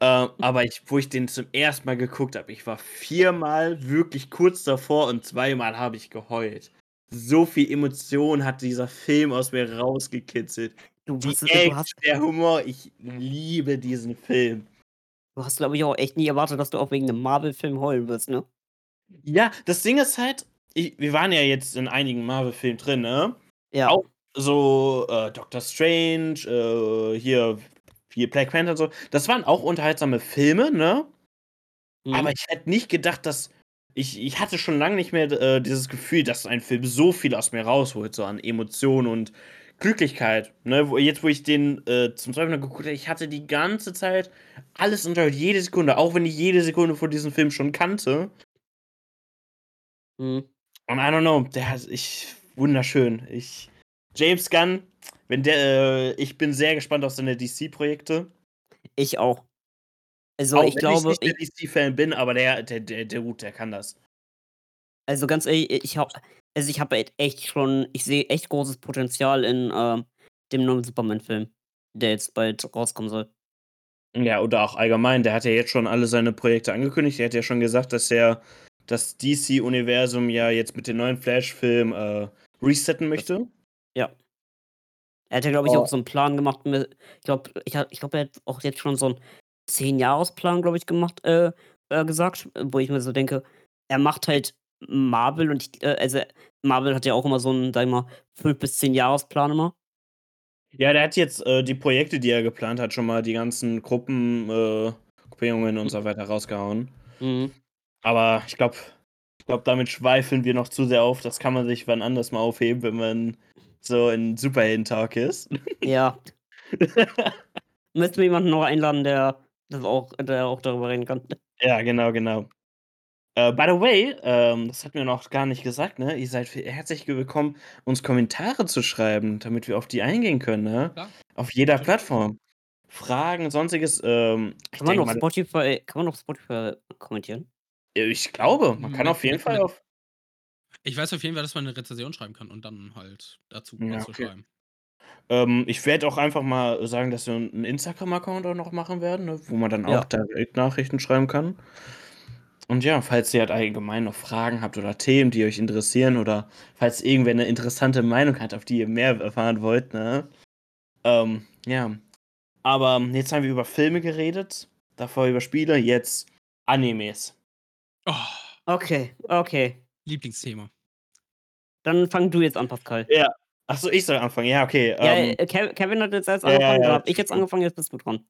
Äh, aber ich, wo ich den zum ersten Mal geguckt habe, ich war viermal wirklich kurz davor und zweimal habe ich geheult. So viel Emotion hat dieser Film aus mir rausgekitzelt. Du, die hast, Act, hast, der Humor, ich liebe diesen Film. Du hast, glaube ich, auch echt nie erwartet, dass du auch wegen einem Marvel-Film heulen wirst, ne? Ja, das Ding ist halt, ich, wir waren ja jetzt in einigen Marvel-Filmen drin, ne? Ja. Auch so äh, Doctor Strange, äh, hier, hier Black Panther und so. Das waren auch unterhaltsame Filme, ne? Mhm. Aber ich hätte nicht gedacht, dass. Ich, ich hatte schon lange nicht mehr äh, dieses Gefühl, dass ein Film so viel aus mir rausholt, so an Emotionen und Glücklichkeit. Ne? Wo, jetzt, wo ich den äh, zum zweiten Mal geguckt habe, ich hatte die ganze Zeit alles enjoyed, jede Sekunde, auch wenn ich jede Sekunde von diesem Film schon kannte. Mhm. Und I don't know, der hat ich wunderschön. Ich James Gunn, wenn der äh, ich bin sehr gespannt auf seine DC-Projekte. Ich auch. Also Auch ich wenn glaube, ich nicht der DC-Fan bin, aber der, der, der, der gut, der kann das. Also ganz ehrlich, ich habe also ich habe echt schon, ich sehe echt großes Potenzial in ähm, dem neuen Superman-Film, der jetzt bald rauskommen soll. Ja, oder auch allgemein, der hat ja jetzt schon alle seine Projekte angekündigt. Er hat ja schon gesagt, dass er das DC-Universum ja jetzt mit dem neuen Flash-Film äh, resetten möchte. Ja. Er hat ja, glaube ich, Oh. auch so einen Plan gemacht. Mit, ich glaube, ich, ich glaub, er hat auch jetzt schon so einen 10-Jahres-Plan, glaube ich, gemacht, äh, äh, gesagt, wo ich mir so denke, er macht halt Marvel und ich, äh, also Marvel hat ja auch immer so einen, sag ich mal, 5 bis 10 Jahresplan immer. Ja, der hat jetzt äh, die Projekte, die er geplant hat, schon mal die ganzen Gruppen, äh, Gruppierungen und so weiter rausgehauen. Mhm. Aber ich glaube, ich glaub, damit schweifeln wir noch zu sehr auf. Das kann man sich wann anders mal aufheben, wenn man so in Superhelden-Talk ist. Ja. Müssten wir jemanden noch einladen, der das auch, der auch darüber reden kann. ja, genau, genau. Äh, by the way, ähm, das hat mir noch gar nicht gesagt, ne? Ihr seid herzlich willkommen, uns Kommentare zu schreiben, damit wir auf die eingehen können, ne? Klar. Auf jeder. Plattform. Fragen, sonstiges. Ähm, Kann man, auf mal, Spotify, kann man auf Spotify kommentieren? ich glaube, man kann Mit- auf jeden Fall auf. Ich weiß auf jeden Fall, dass man eine Rezension schreiben kann und dann halt dazu Ja, was zu okay. schreiben. Ähm, ich werde auch einfach mal sagen, dass wir einen Instagram-Account auch noch machen werden, ne, wo man dann Ja. auch direkt Nachrichten schreiben kann. Und ja, falls ihr halt allgemein noch Fragen habt oder Themen, die euch interessieren oder falls irgendwer eine interessante Meinung hat, auf die ihr mehr erfahren wollt, ne? Ähm, ja. Aber jetzt haben wir über Filme geredet, davor über Spiele, jetzt Animes. Oh, Okay, okay. Lieblingsthema. Dann fang du jetzt an, Pascal. Achso, ich soll anfangen. Ja, okay. Ja, ähm, äh, Kev- Kevin hat jetzt erst ja, ja, angefangen, ja, dann hab ich jetzt angefangen, jetzt bist du dran.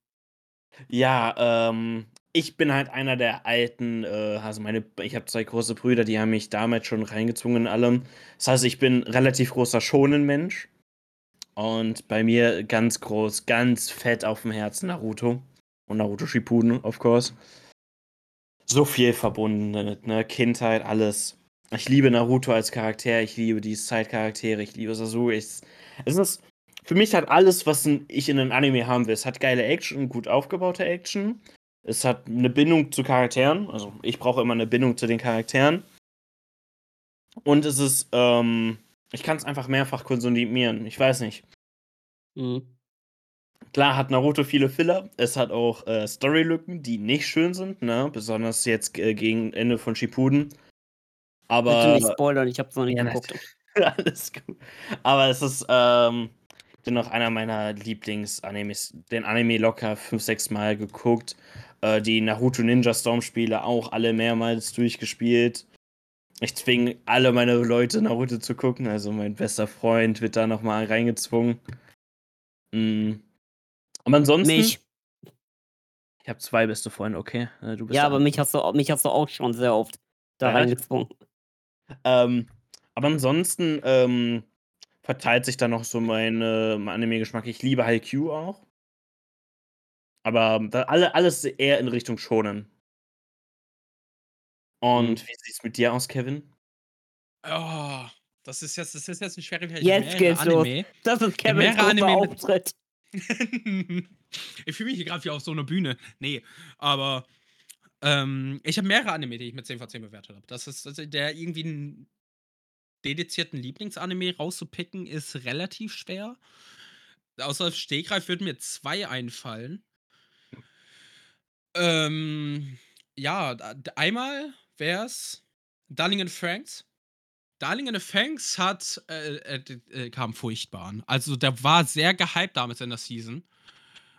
Ja, ähm, ich bin halt einer der alten, äh, also meine, ich habe zwei große Brüder, die haben mich damals schon reingezwungen in allem. Das heißt, ich bin relativ großer Shonen-Mensch. Und bei mir ganz groß, ganz fett auf dem Herzen Naruto. Und Naruto Shippuden, of course. So viel verbunden damit, ne? Kindheit, alles. Ich liebe Naruto als Charakter, ich liebe die Side-Charaktere, ich liebe Sasuke. Ich, es ist für mich hat alles, was ich in einem Anime haben will. Es hat geile Action, gut aufgebaute Action. Es hat eine Bindung zu Charakteren. Also ich brauche immer eine Bindung zu den Charakteren. Und es ist, ähm, ich kann es einfach mehrfach konsumieren. Ich weiß nicht. Mhm. Klar hat Naruto viele Filler. Es hat auch äh, Storylücken, die nicht schön sind, ne? Besonders jetzt äh, gegen Ende von Shippuden. Bitte Aber nicht spoilern, ich hab's noch nicht Ja, geguckt. Alles gut. Aber es ist, ähm, bin auch einer meiner Lieblings-Animes. Den Anime locker fünf, sechs Mal geguckt. Äh, die Naruto Ninja Storm Spiele auch alle mehrmals durchgespielt. Ich zwinge alle meine Leute Naruto zu gucken. Also mein bester Freund wird da nochmal reingezwungen. Mm. Aber ansonsten. Mich. Ich habe zwei beste Freunde, okay. Äh, Du bist Ja, aber mich hast, du, mich hast du auch schon sehr oft da Ja, reingezwungen. Ähm, aber ansonsten ähm, verteilt sich da noch so mein, äh, mein Anime-Geschmack. Ich liebe Haikyuu auch. Aber da alle, alles eher in Richtung Shonen. Und Mhm. wie sieht's mit dir aus, Kevin? Oh, das ist jetzt, das ist jetzt ein schwerer Fall. Jetzt geht's los. Das ist Kevins mehrere großer Anime mit- Auftritt. ich fühle mich hier gerade wie auf so einer Bühne. Nee, aber ähm, ich habe mehrere Anime, die ich mit 10 von 10 bewertet habe. Das ist also der irgendwie einen dedizierten Lieblingsanime rauszupicken, ist relativ schwer. Außer Stegreif würden mir zwei einfallen. Ähm, ja, einmal wäre es Darling in Franks. Darling in Franks hat, äh, äh, äh, kam furchtbar an. Also der war sehr gehypt damals in der Season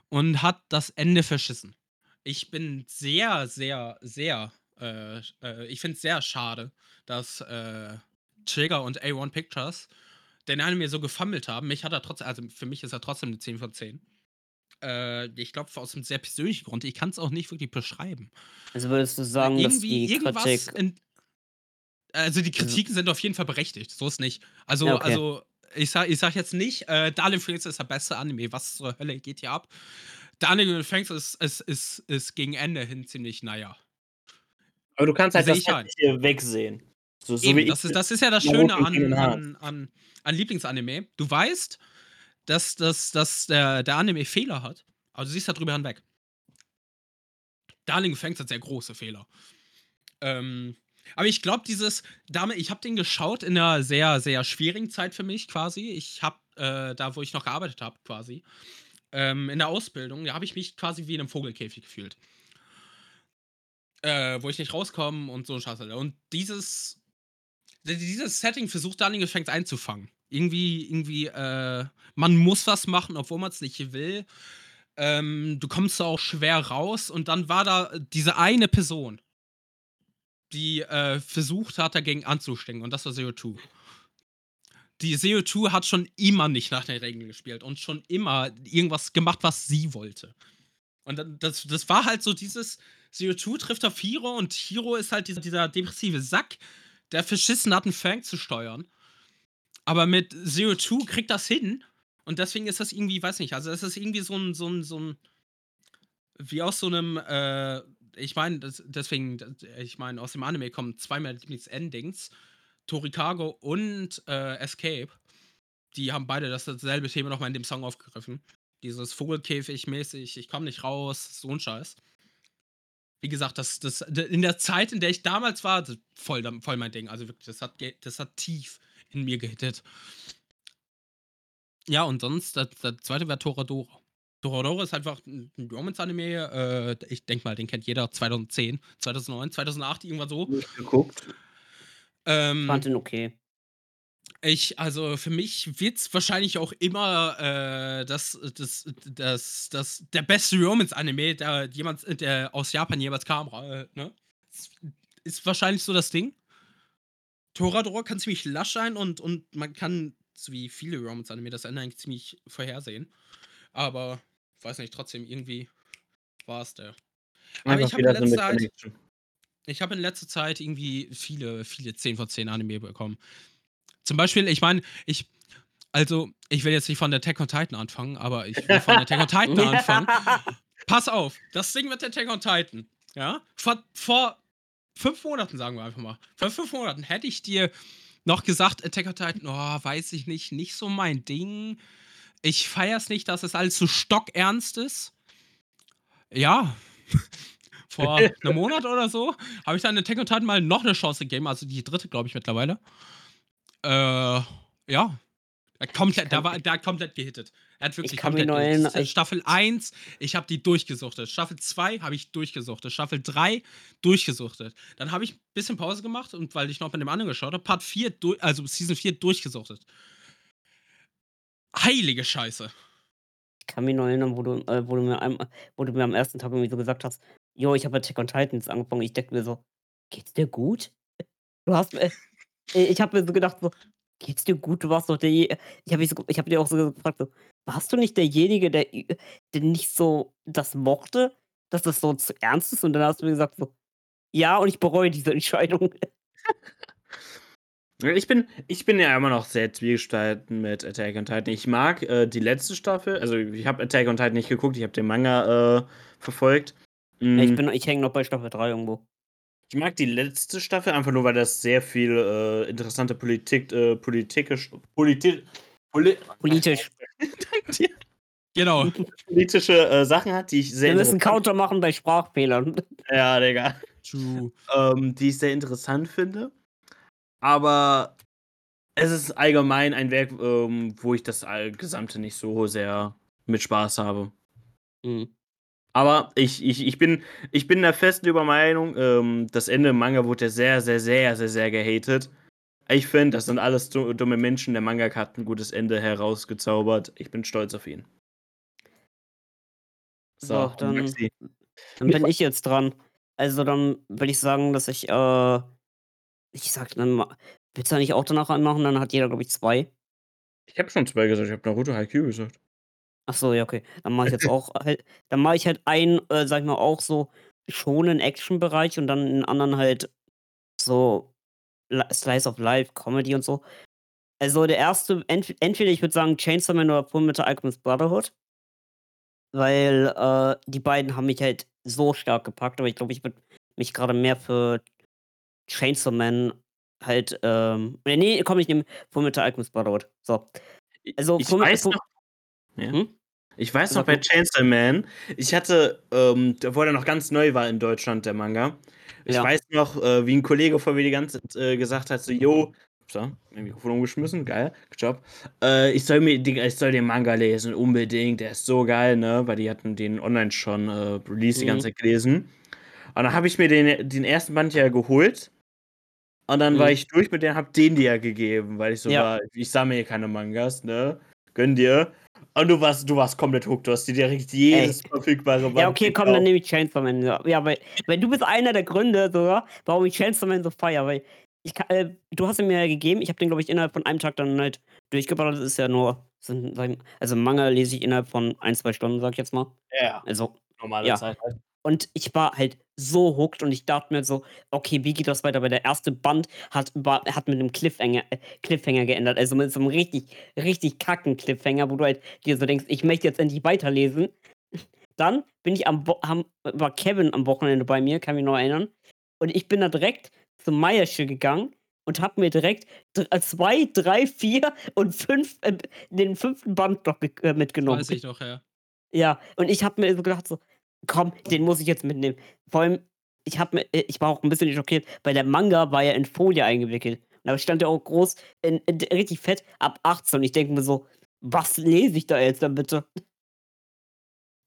und hat das Ende verschissen. Ich bin sehr, sehr, sehr, äh, äh, ich finde es sehr schade, dass äh, Trigger und A1 Pictures den Anime so gefummelt haben. Mich hat er trotzdem, also für mich ist er trotzdem eine 10 von 10. Äh, ich glaube, aus einem sehr persönlichen Grund. Ich kann es auch nicht wirklich beschreiben. Also würdest du sagen, dass Irgendwie, die irgendwas Kritik. in, also die Kritiken sind auf jeden Fall berechtigt, so ist nicht. Also, Ja, okay. also ich sag, ich sag jetzt nicht, äh, Darling Franks ist der beste Anime. Was zur Hölle geht hier ab? Darling Franks ist, ist, ist, ist gegen Ende hin ziemlich, naja. Aber du kannst halt das ein. Hässliche wegsehen. So, so Eben, das, ist, das ist ja das Schöne an, an, an, an Lieblingsanime. Du weißt, dass, dass, dass der, der Anime Fehler hat, aber du siehst darüber hinweg. Darling Fangs hat sehr große Fehler. Ähm, aber ich glaube, dieses, damit, ich habe den geschaut in einer sehr, sehr schwierigen Zeit für mich quasi. Ich habe, äh, da wo ich noch gearbeitet habe quasi, ähm, in der Ausbildung, da habe ich mich quasi wie in einem Vogelkäfig gefühlt. Äh, wo ich nicht rauskomme und so ein Scheiß. Und dieses, dieses Setting versucht Darling Fangs einzufangen. Irgendwie, irgendwie, äh, man muss was machen, obwohl man es nicht will. Ähm, du kommst da auch schwer raus und dann war da diese eine Person, die äh, versucht hat, dagegen anzustecken und das war Zero Two. Die Zero Two hat schon immer nicht nach den Regeln gespielt und schon immer irgendwas gemacht, was sie wollte. Und das, das war halt so dieses Zero Two trifft auf Hiro und Hiro ist halt dieser, dieser depressive Sack, der verschissen hat, einen Fang zu steuern. Aber mit Zero Two kriegt das hin und deswegen ist das irgendwie, weiß nicht, also es ist irgendwie so ein, so ein, so ein, wie aus so einem, äh, ich meine, deswegen, das- ich meine, aus dem Anime kommen zwei meiner Lieblings-Endings, Torikago und äh, Escape. Die haben beide das dasselbe Thema nochmal in dem Song aufgegriffen. Dieses Vogelkäfig-mäßig, ich komme nicht raus, so ein Scheiß. Wie gesagt, das, das, in der Zeit, in der ich damals war, voll, voll mein Ding. Also wirklich, das hat, das hat tief in mir gehittet. Ja, und sonst, das, das zweite wäre Toradora. Toradora ist einfach ein Romance-Anime. Äh, ich denke mal, den kennt jeder. 2010, 2009, 2008, irgendwann so. nicht geguckt. Ähm, Fand den okay. ich, also für mich wird es wahrscheinlich auch immer äh, das, das, das, das, der beste Romance-Anime, der jemand, der aus Japan jemals kam. Äh, ne? Ist wahrscheinlich so das Ding. Toradora kann ziemlich lasch sein und, und man kann, so wie viele Romance-Anime, das Ende eigentlich ziemlich vorhersehen. Aber, weiß nicht, trotzdem, irgendwie war es der. Aber ich habe in letzter Zeit, ich habe in letzter Zeit irgendwie viele, viele 10 von 10 Anime bekommen. Zum Beispiel, ich meine, ich, also, ich will jetzt nicht von der Attack on Titan anfangen, aber ich will von Attack on Titan anfangen. Pass auf, das Ding mit Attack on Titan, ja? Vor, vor fünf Monaten, sagen wir einfach mal. Vor fünf Monaten hätte ich dir noch gesagt, Attack on Titan, oh, weiß ich nicht, nicht so mein Ding. Ich feier's nicht, dass es alles so stockernst ist. Ja. Vor einem Monat oder so habe ich dann Attack on Titan mal noch eine Chance gegeben, also die dritte, glaube ich, mittlerweile. Äh, ja. Komplett, da war da komplett gehittet. Er hat wirklich kann mich komplett noch gehittet. erinnern, ich- Staffel 1, ich habe die durchgesuchtet. Staffel 2 habe ich durchgesuchtet. Staffel 3 durchgesuchtet. Dann habe ich ein bisschen Pause gemacht und weil ich noch mit dem anderen geschaut habe, Part 4, durch, also Season 4 durchgesuchtet. Heilige Scheiße. Ich kann mich noch erinnern, wo du, äh, wo du, mir, am, wo du mir am ersten Tag irgendwie so gesagt hast, jo, ich habe Attack on Titans angefangen. Ich dachte mir so, geht's dir gut? Du hast, äh, ich habe mir so gedacht, so, geht's dir gut? Du warst doch der, je- ich habe so, ich hab dir auch so gefragt, so, warst du nicht derjenige, der, der nicht so das mochte, dass das so zu ernst ist? Und dann hast du mir gesagt, so, ja, und ich bereue diese Entscheidung. Ich bin, ich bin ja immer noch sehr zwiegespalten mit Attack on Titan. Ich mag äh, die letzte Staffel, also ich habe Attack on Titan nicht geguckt, ich habe den Manga äh, verfolgt. Mm, Ich, bin- ich hänge noch bei Staffel 3 irgendwo. Ich mag die letzte Staffel einfach nur, weil das sehr viel äh, interessante Politik, äh, politikisch, politi poli Politisch. Dank dir. Genau. politische äh, Sachen hat, die ich sehr Wir müssen Counter machen bei Sprachfehlern. Ja, Digga. True. ähm, die ich sehr interessant finde. Aber es ist allgemein ein Werk, ähm, wo ich das Gesamte nicht so sehr mit Spaß habe. Mhm. Aber ich, ich, ich, bin, ich bin der festen Übermeinung, ähm, das Ende im Manga wurde ja sehr, sehr, sehr, sehr, sehr gehatet. Ich finde, das sind alles du- dumme Menschen. Der Manga hat ein gutes Ende herausgezaubert. Ich bin stolz auf ihn. So, dann- Maxi. Dann bin ich jetzt dran. Also dann würde ich sagen, dass ich, äh, ich sag dann mal, willst du nicht auch danach anmachen? Dann hat jeder, glaube ich, zwei. Ich habe schon zwei gesagt. Ich habe Naruto Haikyuu gesagt. Ach so, ja, okay. Dann mache ich jetzt auch, halt, dann mache ich halt einen, äh, sag ich mal, auch so schon einen Action-Bereich und dann einen anderen halt so Li- Slice of Life, Comedy und so. Also der erste, ent entweder ich würde sagen Chainsaw Man oder Fullmetal Alchemist Brotherhood. Weil, äh, die beiden haben mich halt so stark gepackt, aber ich glaube, ich würde mich gerade mehr für Chainsaw Man halt, ähm ne, ne, komm, ich nehme Fullmetal Alchemist Brotherhood. So. Also ich Fullmetal weiß noch ja. Hm? Ich weiß noch bei. Chainsaw Man, ich hatte, ähm, wo er noch ganz neu war in Deutschland, der Manga. Ich Ja. weiß noch, äh, wie 'n Kollege von mir die ganze Zeit, äh, gesagt hat, so: „Jo“ so, mein Mikrofon umgeschmissen, geil, good job. Äh, ich soll mir ich soll den Manga lesen, unbedingt, der ist so geil, ne? Weil die hatten den online schon, äh, Release die ganze Mhm. Zeit gelesen. Und dann habe ich mir den den 1. Band ja geholt. Und dann war Mhm. ich durch mit dem, habe denen die ja gegeben, weil ich so Ja. war: „Ich sammle hier keine Mangas, ne? Gönn dir.“ Und du warst du warst komplett hooked. Du hast dir direkt jedes Ey. verfügbare Ja, Band okay, komm, dann gekauft. nehme ich Chainsaw Man, ja. Ja, weil weil du bist einer der Gründe sogar, warum ich Chainsaw Man so feiere, weil ich äh, du hast ihn mir ja gegeben. Ich habe den, glaube ich, innerhalb von einem Tag dann halt durchgeballert. Das ist ja nur sind also Manga lese ich innerhalb von 1, 2 Stunden, sage ich jetzt mal. Ja, Also, normale ja. Zeit halt. Und ich war halt so hooked und ich dachte mir so: „Okay, wie geht das weiter?“ Weil der erste Band hat war hat mit 'nem Cliffhanger äh, Cliffhanger geendet, also mit so 'nem richtig richtig kacken Cliffhanger, wo du halt dir so denkst: „Ich möchte jetzt endlich weiterlesen.“ Dann bin ich am Wo haben war Kevin am Wochenende bei mir, kann mich noch erinnern. Und ich bin da direkt zum Meiersche gegangen und habe mir direkt äh, 2, 3, 4 und 5 äh, den 5. Band noch äh, mitgenommen. weiß ich noch, ja. Ja, und ich habe mir so gedacht so: „Komm, den muss ich jetzt mitnehmen.“ Vor allem, ich mir äh, ich war auch 'n bisschen schockiert, weil der Manga war ja in Folie eingewickelt. Und da stand ja auch groß in in richtig fett ab 18. Ich denke mir so: „Was lese ich da jetzt dann bitte?“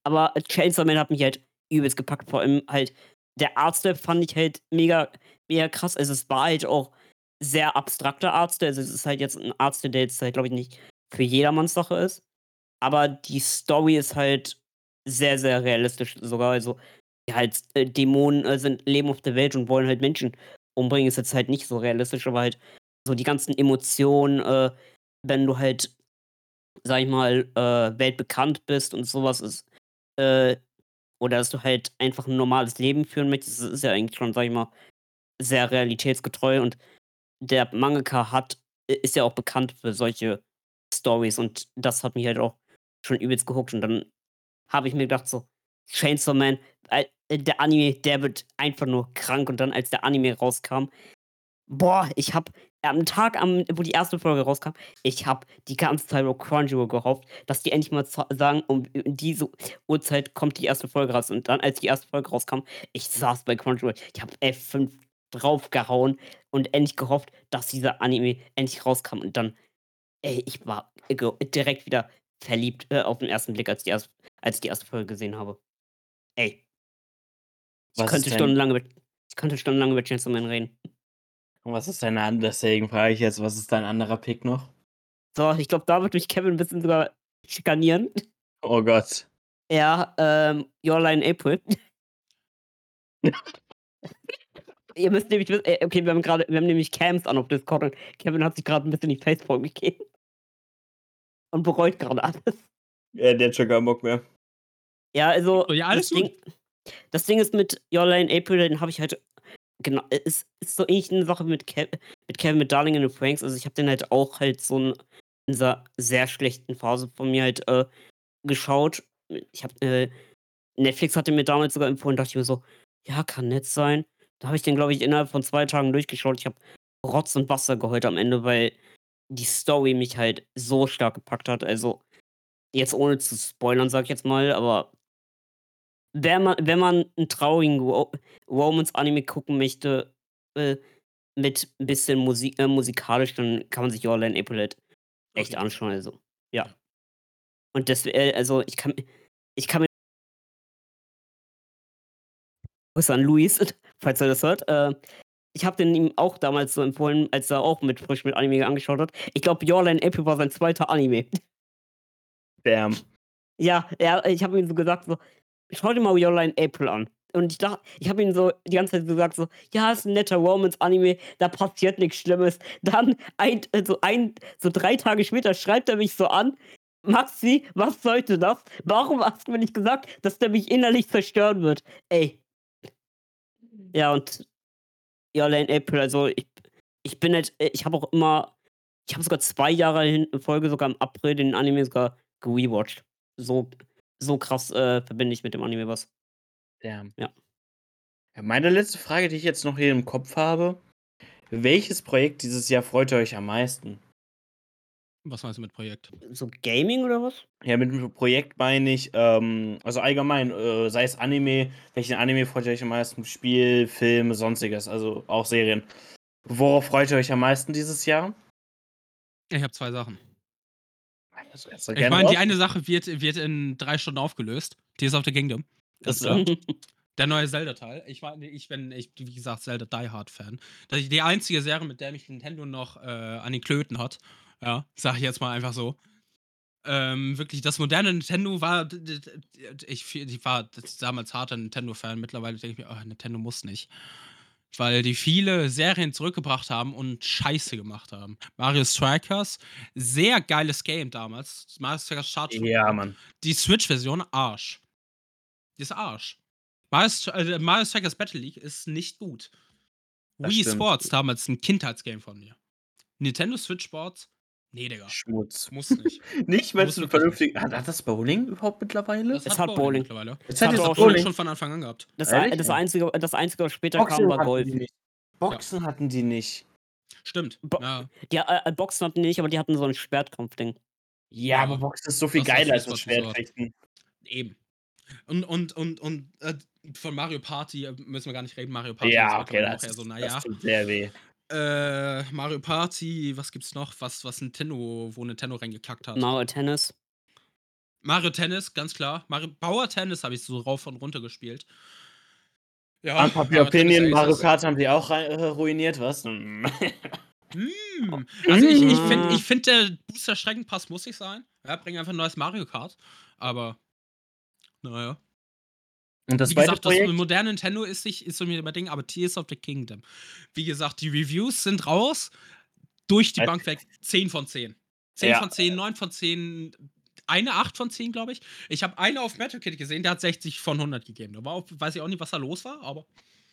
Aber Chainsaw Man hat mich halt übelst gepackt. Vor allem halt der Artstyle fand ich halt mega mega krass. Also, es war halt auch sehr abstrakter Artstyle. Also, es ist halt jetzt 'n Artstyle, der jetzt halt, glaube ich, nicht für jedermanns Sache ist. Aber die Story ist halt sehr, sehr realistisch sogar. Also, ja, halt, äh, Dämonen, äh, sind leben auf der Welt und wollen halt Menschen umbringen, ist jetzt halt nicht so realistisch, aber halt so die ganzen Emotionen, äh, wenn du halt, sage ich mal, äh, weltbekannt bist und so was ist, äh oder dass du halt einfach 'n normales Leben führen möchtest, ist ja eigentlich schon, sage ich mal, sehr realitätsgetreu. Und der Mangaka hat ist ja auch bekannt für solche Storys und das hat mich halt auch schon übelst gehookt. Und dann habe ich mir gedacht so: „Chainsaw Man, äh, der Anime, der wird einfach nur krank.“ Und dann, als der Anime rauskam boah, ich habe am Tag, am wo die 1. Folge rauskam, ich habe die ganze Zeit auf Crunchyroll gehofft, dass die endlich mal sagen, um diese Uhrzeit kommt die 1. Folge raus. Und dann, als die 1. Folge rauskam, ich saß bei Crunchyroll, ich habe F5 draufgehauen und endlich gehofft, dass dieser Anime endlich rauskam. Und dann ey, ich war direkt wieder verliebt, äh, auf 'n ersten Blick, als die erst als ich die 1. Folge gesehen habe. Ey. Ich Was könnte dein stundenlang über ich könnte stundenlang über Chainsaw Man reden. Und was ist deine an deswegen frage ich jetzt, was ist dein anderer Pick noch? So, ich glaube, da wird mich Kevin 'n bisschen sogar schikanieren. Oh Gott. Ja, ähm, Your in April. Ihr müsst nämlich wissen äh, okay, wir haben grade wir haben nämlich Cams an auf Discord und Kevin hat sich grad 'n bisschen die Facepalm gegeben. Und bereut grade alles. Ja, der hat schon keinen Bock mehr. Ja, also, Oh ja, das alles Ding gut. das Ding ist mit Your in April, den habe ich halt genau, äh, ist ist so ähnlich 'ne Sache mit Kev mit Kevin mit Darling in the Franxx. Also, ich habe den halt auch halt so in dieser sehr schlechten Phase von mir halt, äh, geschaut. Ich habe, äh Netflix hatte mir damals sogar empfohlen, dachte ich mir so: „Ja, kann nett sein.“ Da habe ich den, glaube ich, innerhalb von 2 Tagen durchgeschaut. Ich habe Rotz und Wasser geheult am Ende, weil die Story mich halt so stark gepackt hat. Also, jetzt ohne zu spoilern, sage ich jetzt mal, aber wenn man wenn man 'n traurigen Ro Romance-Anime gucken möchte, äh, mit 'n bisschen Musi äh, musikalisch, dann kann man sich Your April halt echt Okay. anschauen, also, ja. Ja. Und des äh, also, ich kann ich kann mir Grüße an Luis, falls er das hört. Äh, ich habe den ihm auch damals so empfohlen, als er auch mit frisch mit Anime angeschaut hat. Ich glaube, Your in April war sein 2. Anime. Damn. Ja, ja, ich habe ihm so gesagt so: „Schau dir mal Your in April an.“ Und ich dachte ich habe ihm so die ganze Zeit gesagt so: „Ja, ist 'n netter Romance-Anime, da passiert nix Schlimmes.“ Dann ein so ein so 3 Tage später schreibt er mich so an: „Maxi, was sollte das? Warum hast du mir nicht gesagt, dass der mich innerlich zerstören wird?“ Ey. Ja, und in April, also, ich ich bin halt ich habe auch immer ich habe sogar zwei Jahre in Folge, sogar im April, den Anime sogar gerewatcht. So, so krass äh, verbinde ich mit dem Anime was. Damn. Ja. Ja, meine letzte Frage, die ich jetzt noch hier im Kopf habe. Welches Projekt dieses Jahr freut ihr euch am meisten? Was meinst du mit Projekt? So Gaming oder was? Ja, mit dem Projekt meine ich, ähm, also allgemein, äh, sei es Anime, welchen Anime freut ihr euch am meisten? Spiel, Film, sonstiges, also auch Serien. Worauf freut ihr euch am meisten dieses Jahr? Ich habe zwei Sachen. Das Ich meine, die eine Sache wird, wird in drei Stunden aufgelöst. Tears of the Kingdom. Ganz Das- klar. Der neue Zelda-Teil. Ich meine, ich bin, ich, wie gesagt, Zelda Die Hard-Fan. Das ist die einzige Serie, mit der mich Nintendo noch äh, an den Klöten hat. Ja, sag ich jetzt mal einfach so. Ähm, wirklich, das moderne Nintendo war. Ich, ich war damals harter Nintendo-Fan. Mittlerweile denke ich mir, oh, Nintendo muss nicht. Weil die viele Serien zurückgebracht haben und Scheiße gemacht haben. Mario Strikers, sehr geiles Game damals. Mario Strikers Charge Ja, Mann. die Switch-Version Arsch. Die ist Arsch. Mario, äh, Mario Strikers Battle League ist nicht gut. Das Wii stimmt. Sports, damals ein Kindheitsgame von mir. Nintendo Switch Sports? Nee, Digga. Schmutz. Muss nicht. Nicht, wenn Muss es ein wirklich vernünftig. Hat, hat das Bowling überhaupt mittlerweile? Das Es hat Bowling. mittlerweile. Jetzt hat hat auch Bowling schon von Anfang an gehabt. Das, Ehrlich? ein- das, einzige, das einzige, was später kam, Boxen war hatten Golf. die nicht. Boxen hatten die nicht. Stimmt. Bo- ja. Die äh, äh, Boxen hatten die nicht, aber die hatten so ein Schwertkampfding. Ja, Ja. aber Boxen ist so viel Das geiler als das so. Schwertfechten. Eben. Und, und, und, und äh, von Mario Party äh, müssen wir gar nicht reden. Mario Party ist Ja, okay, das, auch eher so, das naja. tut sehr weh. Äh, Mario Party, was gibt's noch? Was, was Nintendo, wo Nintendo reingekackt hat? Mario Tennis. Mario Tennis, ganz klar. Mario Power Tennis habe ich so rauf und runter gespielt. Ja, Mario Tennis Opinion, Mario. Kart haben die auch äh, ruiniert, was? Hm. Also ich, ich finde, Mm. ich find, der Booster Streckenpass muss nicht sein. Ja, bring einfach ein neues Mario Kart. Aber, naja. Und das Wie gesagt, das Projekt? moderne Nintendo ist, nicht, ist so mir mein Ding, aber Tears of the Kingdom. Wie gesagt, die Reviews sind raus. Durch die Bank weg 10 von 10. 10 Ja. von 10, 9 von 10, eine 8 von 10, glaube ich. Ich habe eine auf Metacritic gesehen, der hat 60 von 100 gegeben. Da war auch, weiß ich auch nicht, was da los war, aber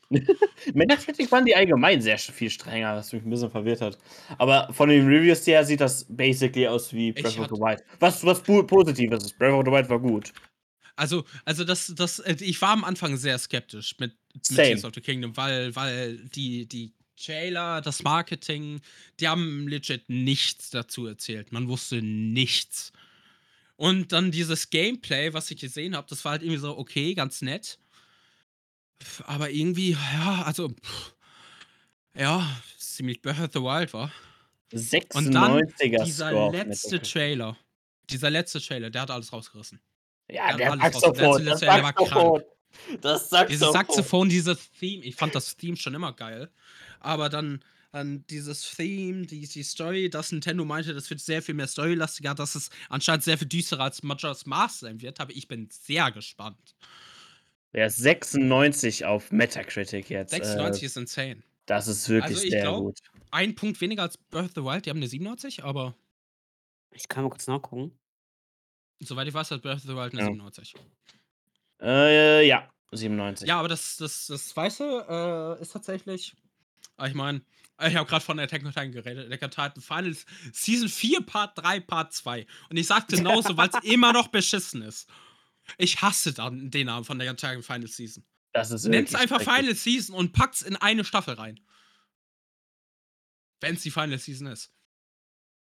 Metacritic waren die allgemein sehr viel strenger, was mich ein bisschen verwirrt hat. Aber von den Reviews her sieht das basically aus wie Breath of hatte- the Wild. Was, was Positives ist. Breath of the Wild war gut. Also, also das, das, äh, ich war am Anfang sehr skeptisch mit, mit. Tears of the Kingdom, weil, weil die, die Trailer, das Marketing, die haben legit nichts dazu erzählt. Man wusste nichts. Und dann dieses Gameplay, was ich gesehen habe, das war halt irgendwie so, okay, ganz nett. Aber irgendwie, ja, also, pff, ja, ziemlich Breath of the Wild war. 96er Dieser Score auf letzte. Trailer, dieser letzte Trailer, der hat alles rausgerissen. Ja, Ja, der. Saxophon. Das Saxophon. Das Saxophon. Dieses Saxophon, dieses Theme, ich fand das Theme schon immer geil. Aber dann, dann dieses Theme, die, die Story, dass Nintendo meinte, das wird sehr viel mehr storylastiger, dass es anscheinend sehr viel düsterer als Majora's Mask sein wird, aber ich bin sehr gespannt. Der ist 96 auf Metacritic jetzt. 96 Äh, ist insane. das ist wirklich Also ich sehr glaub- gut. Ein Punkt weniger als Breath of the Wild, die haben eine 97, aber Ich kann mal kurz nachgucken. Soweit ich weiß, hat Breath of the Wild eine Ja. 97. Äh, ja, 97. Ja, aber das, das, das Weiße äh, ist tatsächlich. ah, Ich meine, ich habe gerade von Attack on Titan geredet. Attack on Titan Finals Season 4, Part 3, Part 2. Und ich sag genauso, weil es immer noch beschissen ist. Ich hasse dann den Namen von der Attack on Final Season. Das ist Nennt's einfach schrecklich. Final Season und packt's in eine Staffel rein. Wenn's die Final Season ist.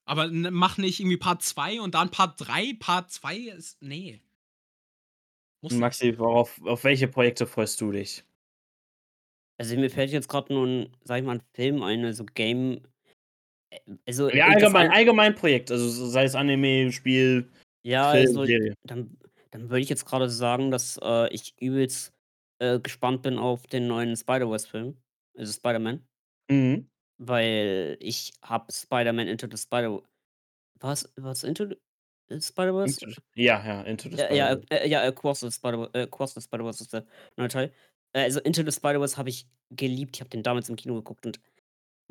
Aber mach nicht irgendwie Part 2 und dann Part 3. Part 2 ist. Nee. Muss. Maxi, worauf, auf welche Projekte freust du dich? Also mir fällt jetzt gerade nur ein, sag ich mal, ein Film ein, also Game. äh, Also, Ja, allgemein, ein- allgemein Projekt. Also sei es Anime, Spiel, Ja, Film, also Serie. dann, dann würde ich jetzt gerade sagen, dass äh, ich übelst äh, gespannt bin auf den neuen Spider-Verse-Film. Also Spider-Man. Mhm. Weil ich habe Spider-Man Into the Spider... Was? Was? Into the Spider-Verse? Into- Ja, ja, Into the Ja, ja, Spider-Verse. äh, ja, Across the Spider- äh, Across the Spider-Verse ist der neue Teil. Äh, also Into the Spider-Verse habe ich geliebt. Ich habe den damals im Kino geguckt und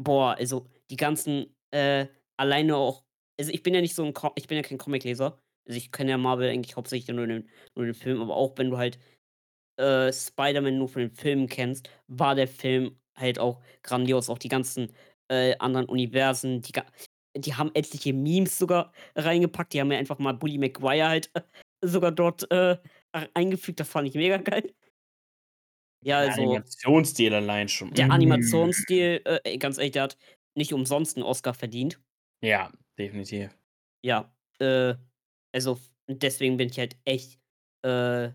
boah, also die ganzen äh, alleine auch. Also ich bin ja nicht so ein, Co ich bin ja kein Comicleser. Also ich kenne ja Marvel eigentlich hauptsächlich nur den, nur den Film, aber auch wenn du halt äh, Spider-Man nur von den Filmen kennst, war der Film halt auch grandios. Auch die ganzen äh, anderen Universen, die die haben etliche Memes sogar reingepackt. Die haben ja einfach mal Bully Maguire halt äh, sogar dort äh, eingefügt. Das fand ich mega geil. Ja, Der also Animationsstil allein schon. der Mm. Animationsstil, äh, ganz ehrlich, der hat nicht umsonst 'n Oscar verdient. Ja, definitiv. Ja, äh, also deswegen bin ich halt echt, äh,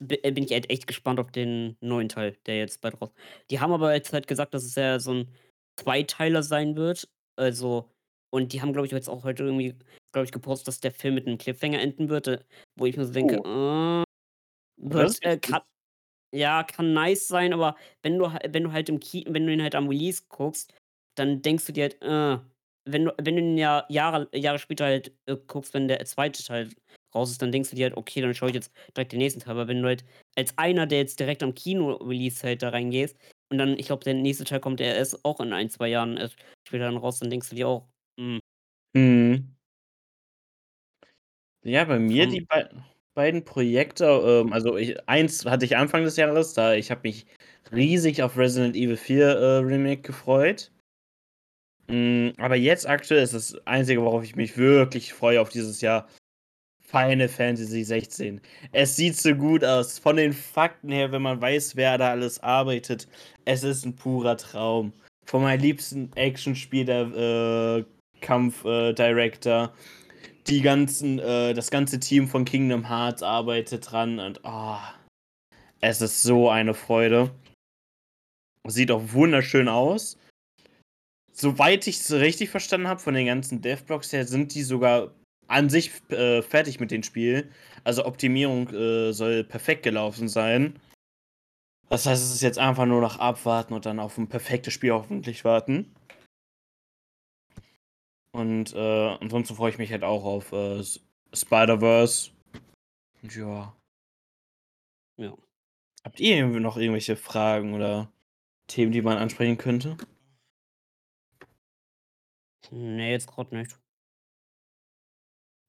bin ich halt echt gespannt auf den neuen Teil, der jetzt bald raus die haben aber jetzt halt gesagt, dass es ja so 'n Zweiteiler sein wird. Also und die haben, glaube ich, jetzt auch heute irgendwie, glaube ich, gepostet, dass der Film mit 'nem Cliffhanger enden wird, äh, wo ich mir so denke: Oh. „Äh, wird äh, kann ja, kann nice sein, aber wenn du wenn du halt im Ki wenn du ihn halt am Release guckst, dann denkst du dir halt: „Äh.“ Wenn du wenn du ihn ja Jahre Jahre später halt, äh, guckst, wenn der zweite Teil raus ist, dann denkst du dir halt: „Okay, dann schaue ich jetzt direkt den nächsten Teil.“ Aber wenn du halt als einer, der jetzt direkt am Kino-Release halt da reingehst und dann ich glaube, der nächste Teil kommt ja erst auch in 1, 2 Jahren erst später dann raus, dann denkst du dir auch: „Hm.“ Mhm. Ja, bei mir Vom die bei beiden Projekte, ähm also ich eins hatte ich Anfang des Jahres, da ich habe mich riesig auf Resident Evil 4, äh, Remake gefreut. Hm, aber jetzt aktuell ist das Einzige, worauf ich mich wirklich freue auf dieses Jahr, Final Fantasy 16. Es sieht so gut aus. Von den Fakten her, wenn man weiß, wer da alles arbeitet, es ist 'n purer Traum. Von meinem liebsten Actionspiel der, äh, Kampf äh, Director. Die ganzen äh, das ganze Team von Kingdom Hearts arbeitet dran und, oh, es ist so eine Freude. Sieht auch wunderschön aus. Soweit ich's richtig verstanden habe von den ganzen Dev-Blogs her, sind die sogar an sich äh, fertig mit dem Spiel. Also Optimierung, äh, soll perfekt gelaufen sein. Das heißt, es ist jetzt einfach nur noch abwarten und dann auf 'n perfektes Spiel hoffentlich warten. Und, äh, ansonsten freue ich mich halt auch auf, äh, Spider-Verse. Und ja. Ja. Habt ihr noch irgendwelche Fragen oder Themen, die man ansprechen könnte? Ne, jetzt grad nicht.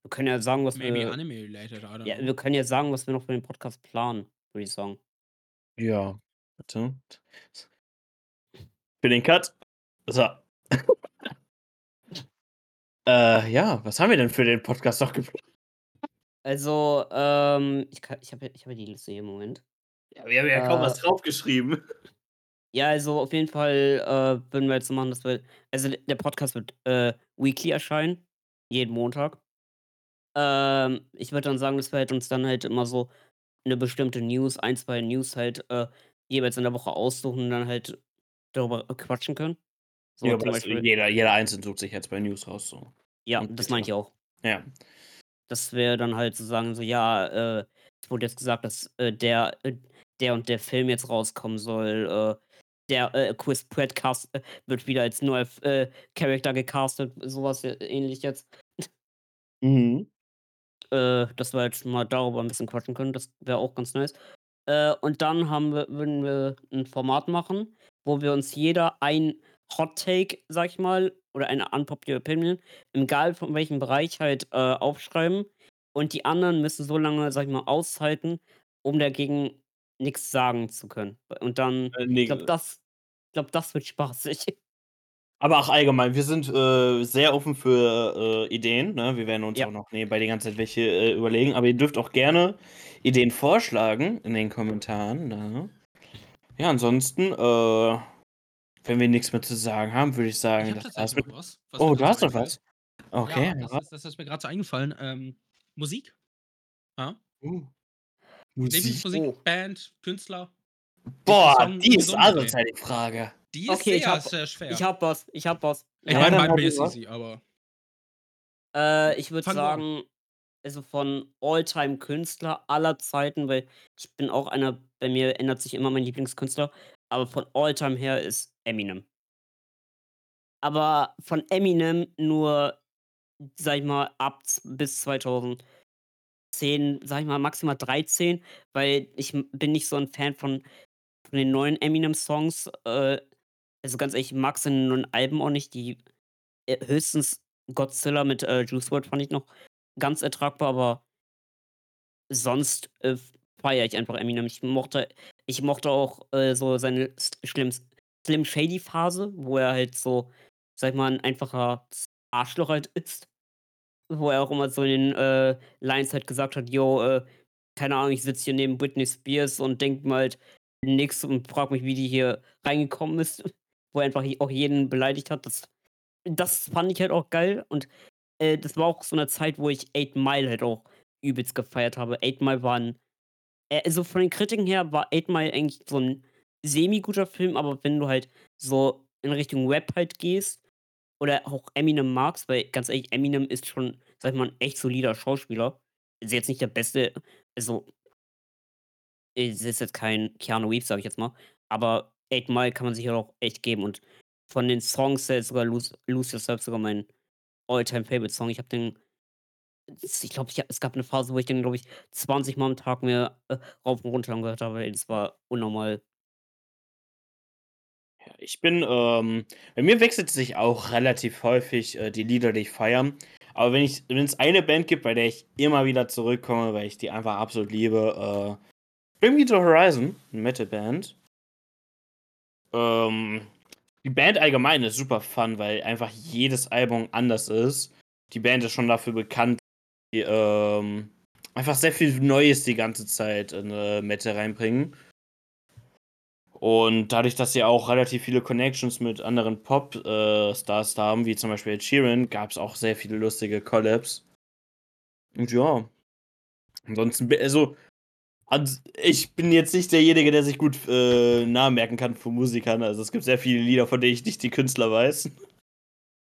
Wir können ja sagen, was Maybe wir anime related, I don't ja, know. wir können ja sagen, was wir noch für den Podcast planen, würde ich sagen. Ja, warte. Für den Cut. So. Äh, ja, was haben wir denn für den Podcast noch geplant? Also, ähm, ich ich habe ja ich habe ja die Liste hier, Moment. Ja, wir haben ja kaum was Äh draufgeschrieben. Ja, also auf jeden Fall, äh, würden wir jetzt so machen, dass wir also der Podcast wird, äh, weekly erscheinen, jeden Montag. Ähm, ich würde dann sagen, dass wir halt uns dann halt immer so 'ne bestimmte News 1, 2 News halt, äh, jeweils in der Woche aussuchen und dann halt darüber, äh, quatschen können. So Ja, aber das jeder jeder einzeln sucht sich jetzt bei News raus so. Ja, Und das meine ich auch. Ja. Dass wir dann halt so sagen, so: „Ja, äh, es wurde jetzt gesagt, dass, äh, der äh, der und der Film jetzt rauskommen soll. Äh, der, Chris Pratt Cast wird wieder als neuer Character gecastet“, so was ä ähnlich jetzt. Mhm. Äh, dass wir halt mal darüber 'n bisschen quatschen können, das wäre auch ganz nice. Äh, und dann haben wir würden wir 'n Format machen, wo wir uns jeder ein Hot Take, sage ich mal, oder eine unpopular opinion, egal von welchem Bereich halt, äh, aufschreiben und die anderen müssen so lange, sage ich mal, aushalten, um dagegen nix sagen zu können. Und dann Äh, ich ne glaube, das ich glaube, das wird spaßig. Aber auch allgemein, wir sind, äh, sehr offen für, äh, Ideen, ne? Wir werden uns Ja. auch noch nebenbei die ganze Zeit welche, äh, überlegen, aber ihr dürft auch gerne Ideen vorschlagen in den Kommentaren, ne? Ja, ansonsten, äh, wenn wir nix mehr zu sagen haben, würde ich Ich sagen, habe das war's tatsächlich mit noch was, was Oh, du hast noch einfällt. was? Okay, Ja, das ist das ist mir grad so eingefallen. Ähm, Musik. Ja. Uh. Lieblingsmusik, Musik. Oh. Band, Künstler. Boah, Song die ist so 'nem Dreh. asozial die Frage. Die ist Okay, ich sehr, habe sehr ich schwer. habe was, ich habe was. Ich Ja, meine, mir du ist easy, aber Äh, ich würde du an. sagen, also von All-Time-Künstler aller Zeiten, weil ich bin auch einer bei mir ändert sich immer mein Lieblingskünstler, aber von All-Time her ist Eminem. Aber von Eminem nur, sage ich mal, ab bis 2010, sage ich mal, maximal 13, weil ich bin nicht so 'n Fan von von den neuen Eminem-Songs. Äh, also ganz ehrlich, ich mag seine neuen Alben auch nicht, die äh, höchstens Godzilla mit, äh, Juice WRLD fand ich noch ganz ertragbar, aber sonst, äh, feiere ich einfach Eminem. Ich mochte ich mochte auch, äh, so seine s schlimm Slim Shady Phase, wo er halt so, sage ich mal, 'n einfacher Arschloch halt ist. Wo er auch immer so in den, äh, Lines halt gesagt hat: „Jo, äh, keine Ahnung, ich sitze hier neben Britney Spears und denke mir halt nix und frage mich, wie die hier reingekommen ist.“ Wo er einfach auch jeden beleidigt hat. Das das fand ich halt auch geil und, äh, das war auch so 'ne Zeit, wo ich Eight Mile halt auch übelst gefeiert habe. Eight Mile war 'n äh, also von den Kritiken her war Eight Mile eigentlich so 'n semi-guter Film, aber wenn du halt so in Richtung Rap halt gehst oder auch Eminem magst, weil ganz ehrlich, Eminem ist schon, sage ich mal, 'n echt solider Schauspieler. Ist jetzt nicht der Beste, also es ist jetzt kein Keanu Reeves, sage ich jetzt mal, aber Eight Mile kann man sich auch echt geben und von den Songs her ist sogar Lose Lose Yourself sogar mein All-Time Favorite Song. Ich habe den ich glaube, es gab 'ne Phase, wo ich den, glaube ich, 20 Mal am Tag mir, äh, rauf und runter angehört habe. Das war unnormal. Ja, ich bin, ähm bei mir wechselt sich auch relativ häufig, äh, die Lieder, die ich feiere. Aber wenn ich wenn's eine Band gibt, bei der ich immer wieder zurückkomme, weil ich die einfach absolut liebe, äh, Bring Me the Horizon, 'ne Metal-Band. Ähm, die Band allgemein ist super fun, weil einfach jedes Album anders ist. Die Band ist schon dafür bekannt, die, ähm, einfach sehr viel Neues die ganze Zeit in, äh, Metal reinbringen. Und dadurch, dass sie auch relativ viele Connections mit anderen Pop äh, haben, wie zum Beispiel Ed Sheeran, gab's auch sehr viele lustige Collabs. Und ja. Ansonsten b also ich bin jetzt nicht derjenige, der sich gut äh, Namen merken kann von Musikern. Also, es gibt sehr viele Lieder, von denen ich nicht die Künstler weiß.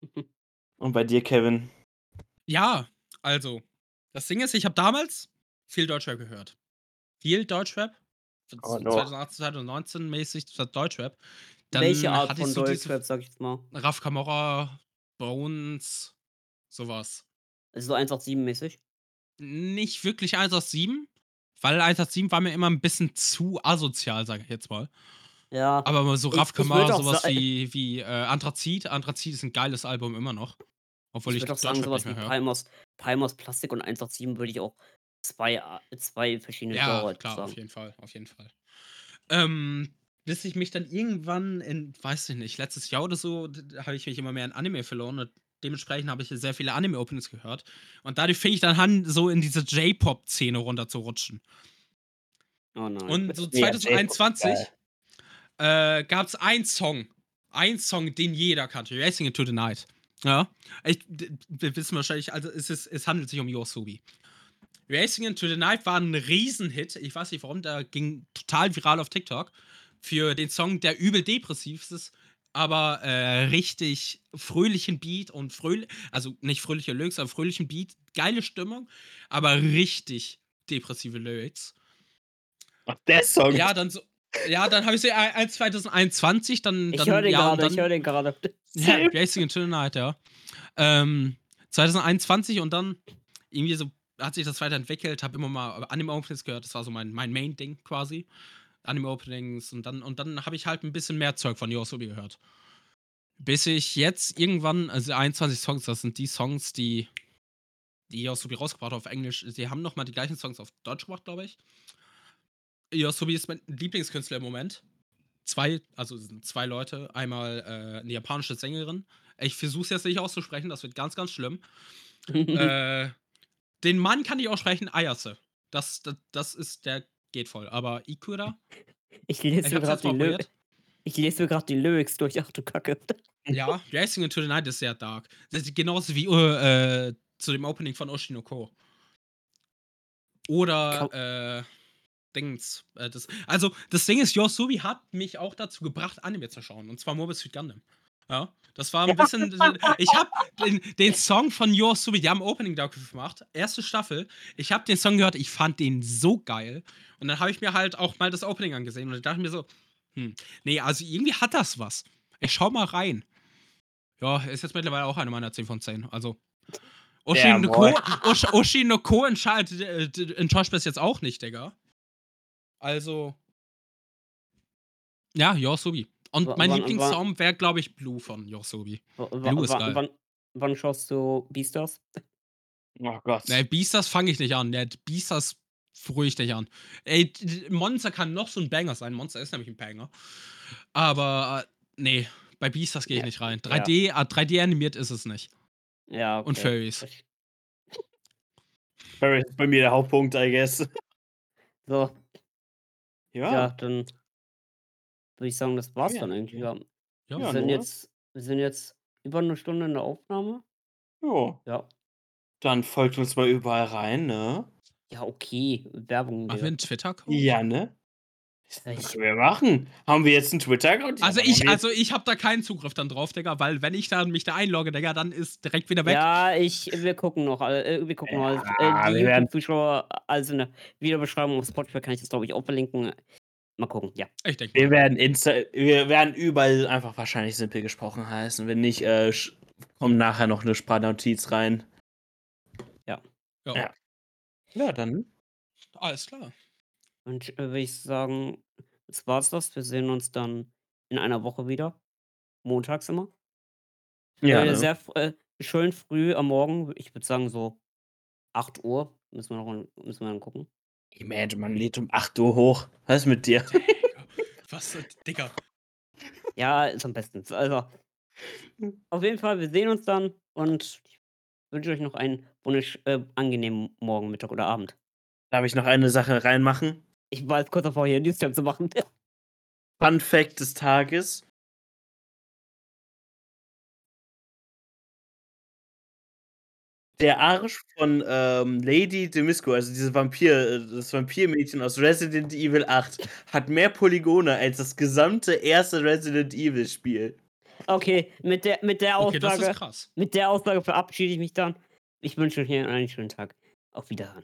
Und bei dir, Kevin? Ja, also, das Ding ist, ich habe damals viel Deutschrap gehört. Viel Deutschrap. Oh no. 2018, 2019 mäßig Deutschrap. Dann Welche Art von Deutschrap, sage ich jetzt mal? Raf Camora, Bones, so was. So 187-mäßig? Nicht wirklich 187, weil 187 war mir immer 'n bisschen zu asozial, sage ich jetzt mal. Ja, Aber so ich Raf ich würde Camora, auch so was sa wie wie, äh, Anthrazit. Anthrazit ist 'n geiles Album immer noch, obwohl Ich ich würde auch sagen, Deutschrap so was nicht wie. Primus Primus Plastik und 187 würde ich auch 2 A 2 verschiedene Ja, klar, auf sagen. jeden Fall, auf jeden Fall. Ähm, bis ich mich dann irgendwann in weiß ich nicht, letztes Jahr oder so, habe ich mich immer mehr in Anime verloren und dementsprechend habe ich sehr viele Anime-Openings gehört. Und dadurch fing ich dann an, so in diese J-Pop-Szene runterzurutschen. Oh nein. Und so Ja, J-Pop ist 2021, geil. äh, gab's einen Song. Einen Song, den jeder kannte, „Racing into the Night“. Ja? Ich wir wissen wahrscheinlich also, es ist es handelt sich um YOASOBI. „Racing into the Night“ war 'n Riesenhit. Ich weiß nicht warum, der ging total viral auf TikTok für den Song, der übel depressiv ist, aber, äh, richtig fröhlichen Beat und fröhl also, nicht fröhliche Lyrics, aber fröhlichen Beat, geile Stimmung, aber richtig depressive Lyrics. Ach, der Song. Ja, dann so ja, dann habe ich so ei ein 2021, dann Ich dann höre den ja, und grade, ich höre den grade. ja, „Racing into the Night“, ja. Ähm, 2021 und dann irgendwie so hat sich das weiterentwickelt, habe immer mal Anime-Openings gehört. Das war so mein mein Main-Ding quasi. Anime-Openings und dann und dann habe ich halt 'n bisschen mehr Zeug von YOASOBI gehört. Bis ich jetzt irgendwann also, 21 Songs, das sind die Songs, die die YOASOBI rausgebracht hat auf Englisch. Sie haben noch mal die gleichen Songs auf Deutsch gemacht, glaube ich. YOASOBI ist mein Lieblingskünstler im Moment. 2 also, sind 2 Leute, einmal, äh, 'ne japanische Sängerin. Ich versuche es jetzt nicht auszusprechen, das wird ganz, ganz schlimm. Äh, den Mann kann ich aussprechen, Ayase. Das d das ist der geht voll. Aber Ikura Ich lese ich mir jetzt die Ly ich lese mir grad die Lyrics durch. Ach du Kacke. Ja, „Racing into the Night“ ist sehr dark. Das ist genauso wie, äh, äh, zu dem Opening von Oshi no Ko. Kau Oder, äh, Dings, äh, das also, das Ding ist, YOASOBI hat mich auch dazu gebracht, Anime zu schauen, und zwar „Mobile Suit Gundam“. Ja, das war 'n bisschen ich habe den den Song von YOASOBI die haben Opening dafür gemacht, 1. Staffel. Ich habe den Song gehört, ich fand den so geil. Und dann habe ich mir halt auch mal das Opening angesehen und ich dachte mir so: „Hm, ne, also, irgendwie hat das was. Ich schaue mal rein.“ Ja, ist jetzt mittlerweile auch eine meiner 10 von 10. Also, Oshi Damn, no boy. Ko Osh Oshi no Ko entscheidet äh, enttäuscht bis jetzt auch nicht, Digga. Also ja, YOASOBI. Und Wa mein Lieblingssong wäre, glaube ich, „Blue“ von wa „Blue“ ist geil. wann wann schaust du „Beastars“? Oh Gott. Ne, „Beastars“ fange ich nicht an. Ne, „Beastars“ rühre ich nicht an. Ey, „Monster“ kann noch so 'n Banger sein. „Monster“ ist nämlich 'n Banger. Aber, ne, bei „Beastars“ gehe ich Ja, nicht rein. ja. 3D ah, 3D animiert ist es nicht. Ja, Und okay. Furries. Versch Furries ist bei mir der Hauptpunkt, I guess. So. Ja, Ja. dann würde ich sagen, das war's Ja, dann eigentlich. ja. Ja. Wir sind jetzt wir sind jetzt über 'ne Stunde in der Aufnahme. Ja. Ja. Dann folgt uns mal überall rein, ne? Ja, okay. Werbung, Machen wir Digga. 'n Twitter-Account? Ja, ne? Was können wir machen? Haben wir jetzt 'n Twitter-Account? Also haben ich also ich habe da keinen Zugriff dann drauf, Digga, weil wenn ich dann mich da einlogge, Digga, dann ist direkt wieder weg. Ja, ich wir gucken noch, äh, wir gucken mal. Ja, Äh, die wir werden YouTube-Zuschauer, also in der Videobeschreibung auf Spotify kann ich das, glaube ich, auch verlinken. Mal gucken, ja. Ich denke Wir werden Insta wir werden überall einfach wahrscheinlich simpel gesprochen heißen. Wenn nicht, äh, kommt nachher noch 'ne Sprachnotiz rein. Ja. Ja. Ja. Ja, dann Alles klar. Und, äh, würde ich sagen, das war's das. Wir sehen uns dann in einer Woche wieder. Montags immer. Ja, Äh, ne? sehr äh, schön früh am Morgen. Ich würde sagen, so 8:00 müssen wir noch müssen wir dann gucken. Imagine, man lädt um 8:00 hoch. Was ist mit dir? Was, Digga. Ja, ist am besten. Also auf jeden Fall, wir sehen uns dann und ich wünsche euch noch einen wundersch äh, angenehmen Morgen, Mittag oder Abend. Darf ich noch eine Sache reinmachen? Ich war jetzt kurz davor, hier 'n Newsstand zu machen. Fun Fact des Tages. Der Arsch von, ähm, Lady Dimitrescu, also diese Vampir äh, das Vampirmädchen aus Resident Evil 8, hat mehr Polygone als das gesamte erste Resident Evil Spiel. Okay, mit der mit der Okay, das ist Aussage krass. mit der Aussage verabschiede ich mich dann. Ich wünsche euch einen schönen Tag. Auf Wiederhören.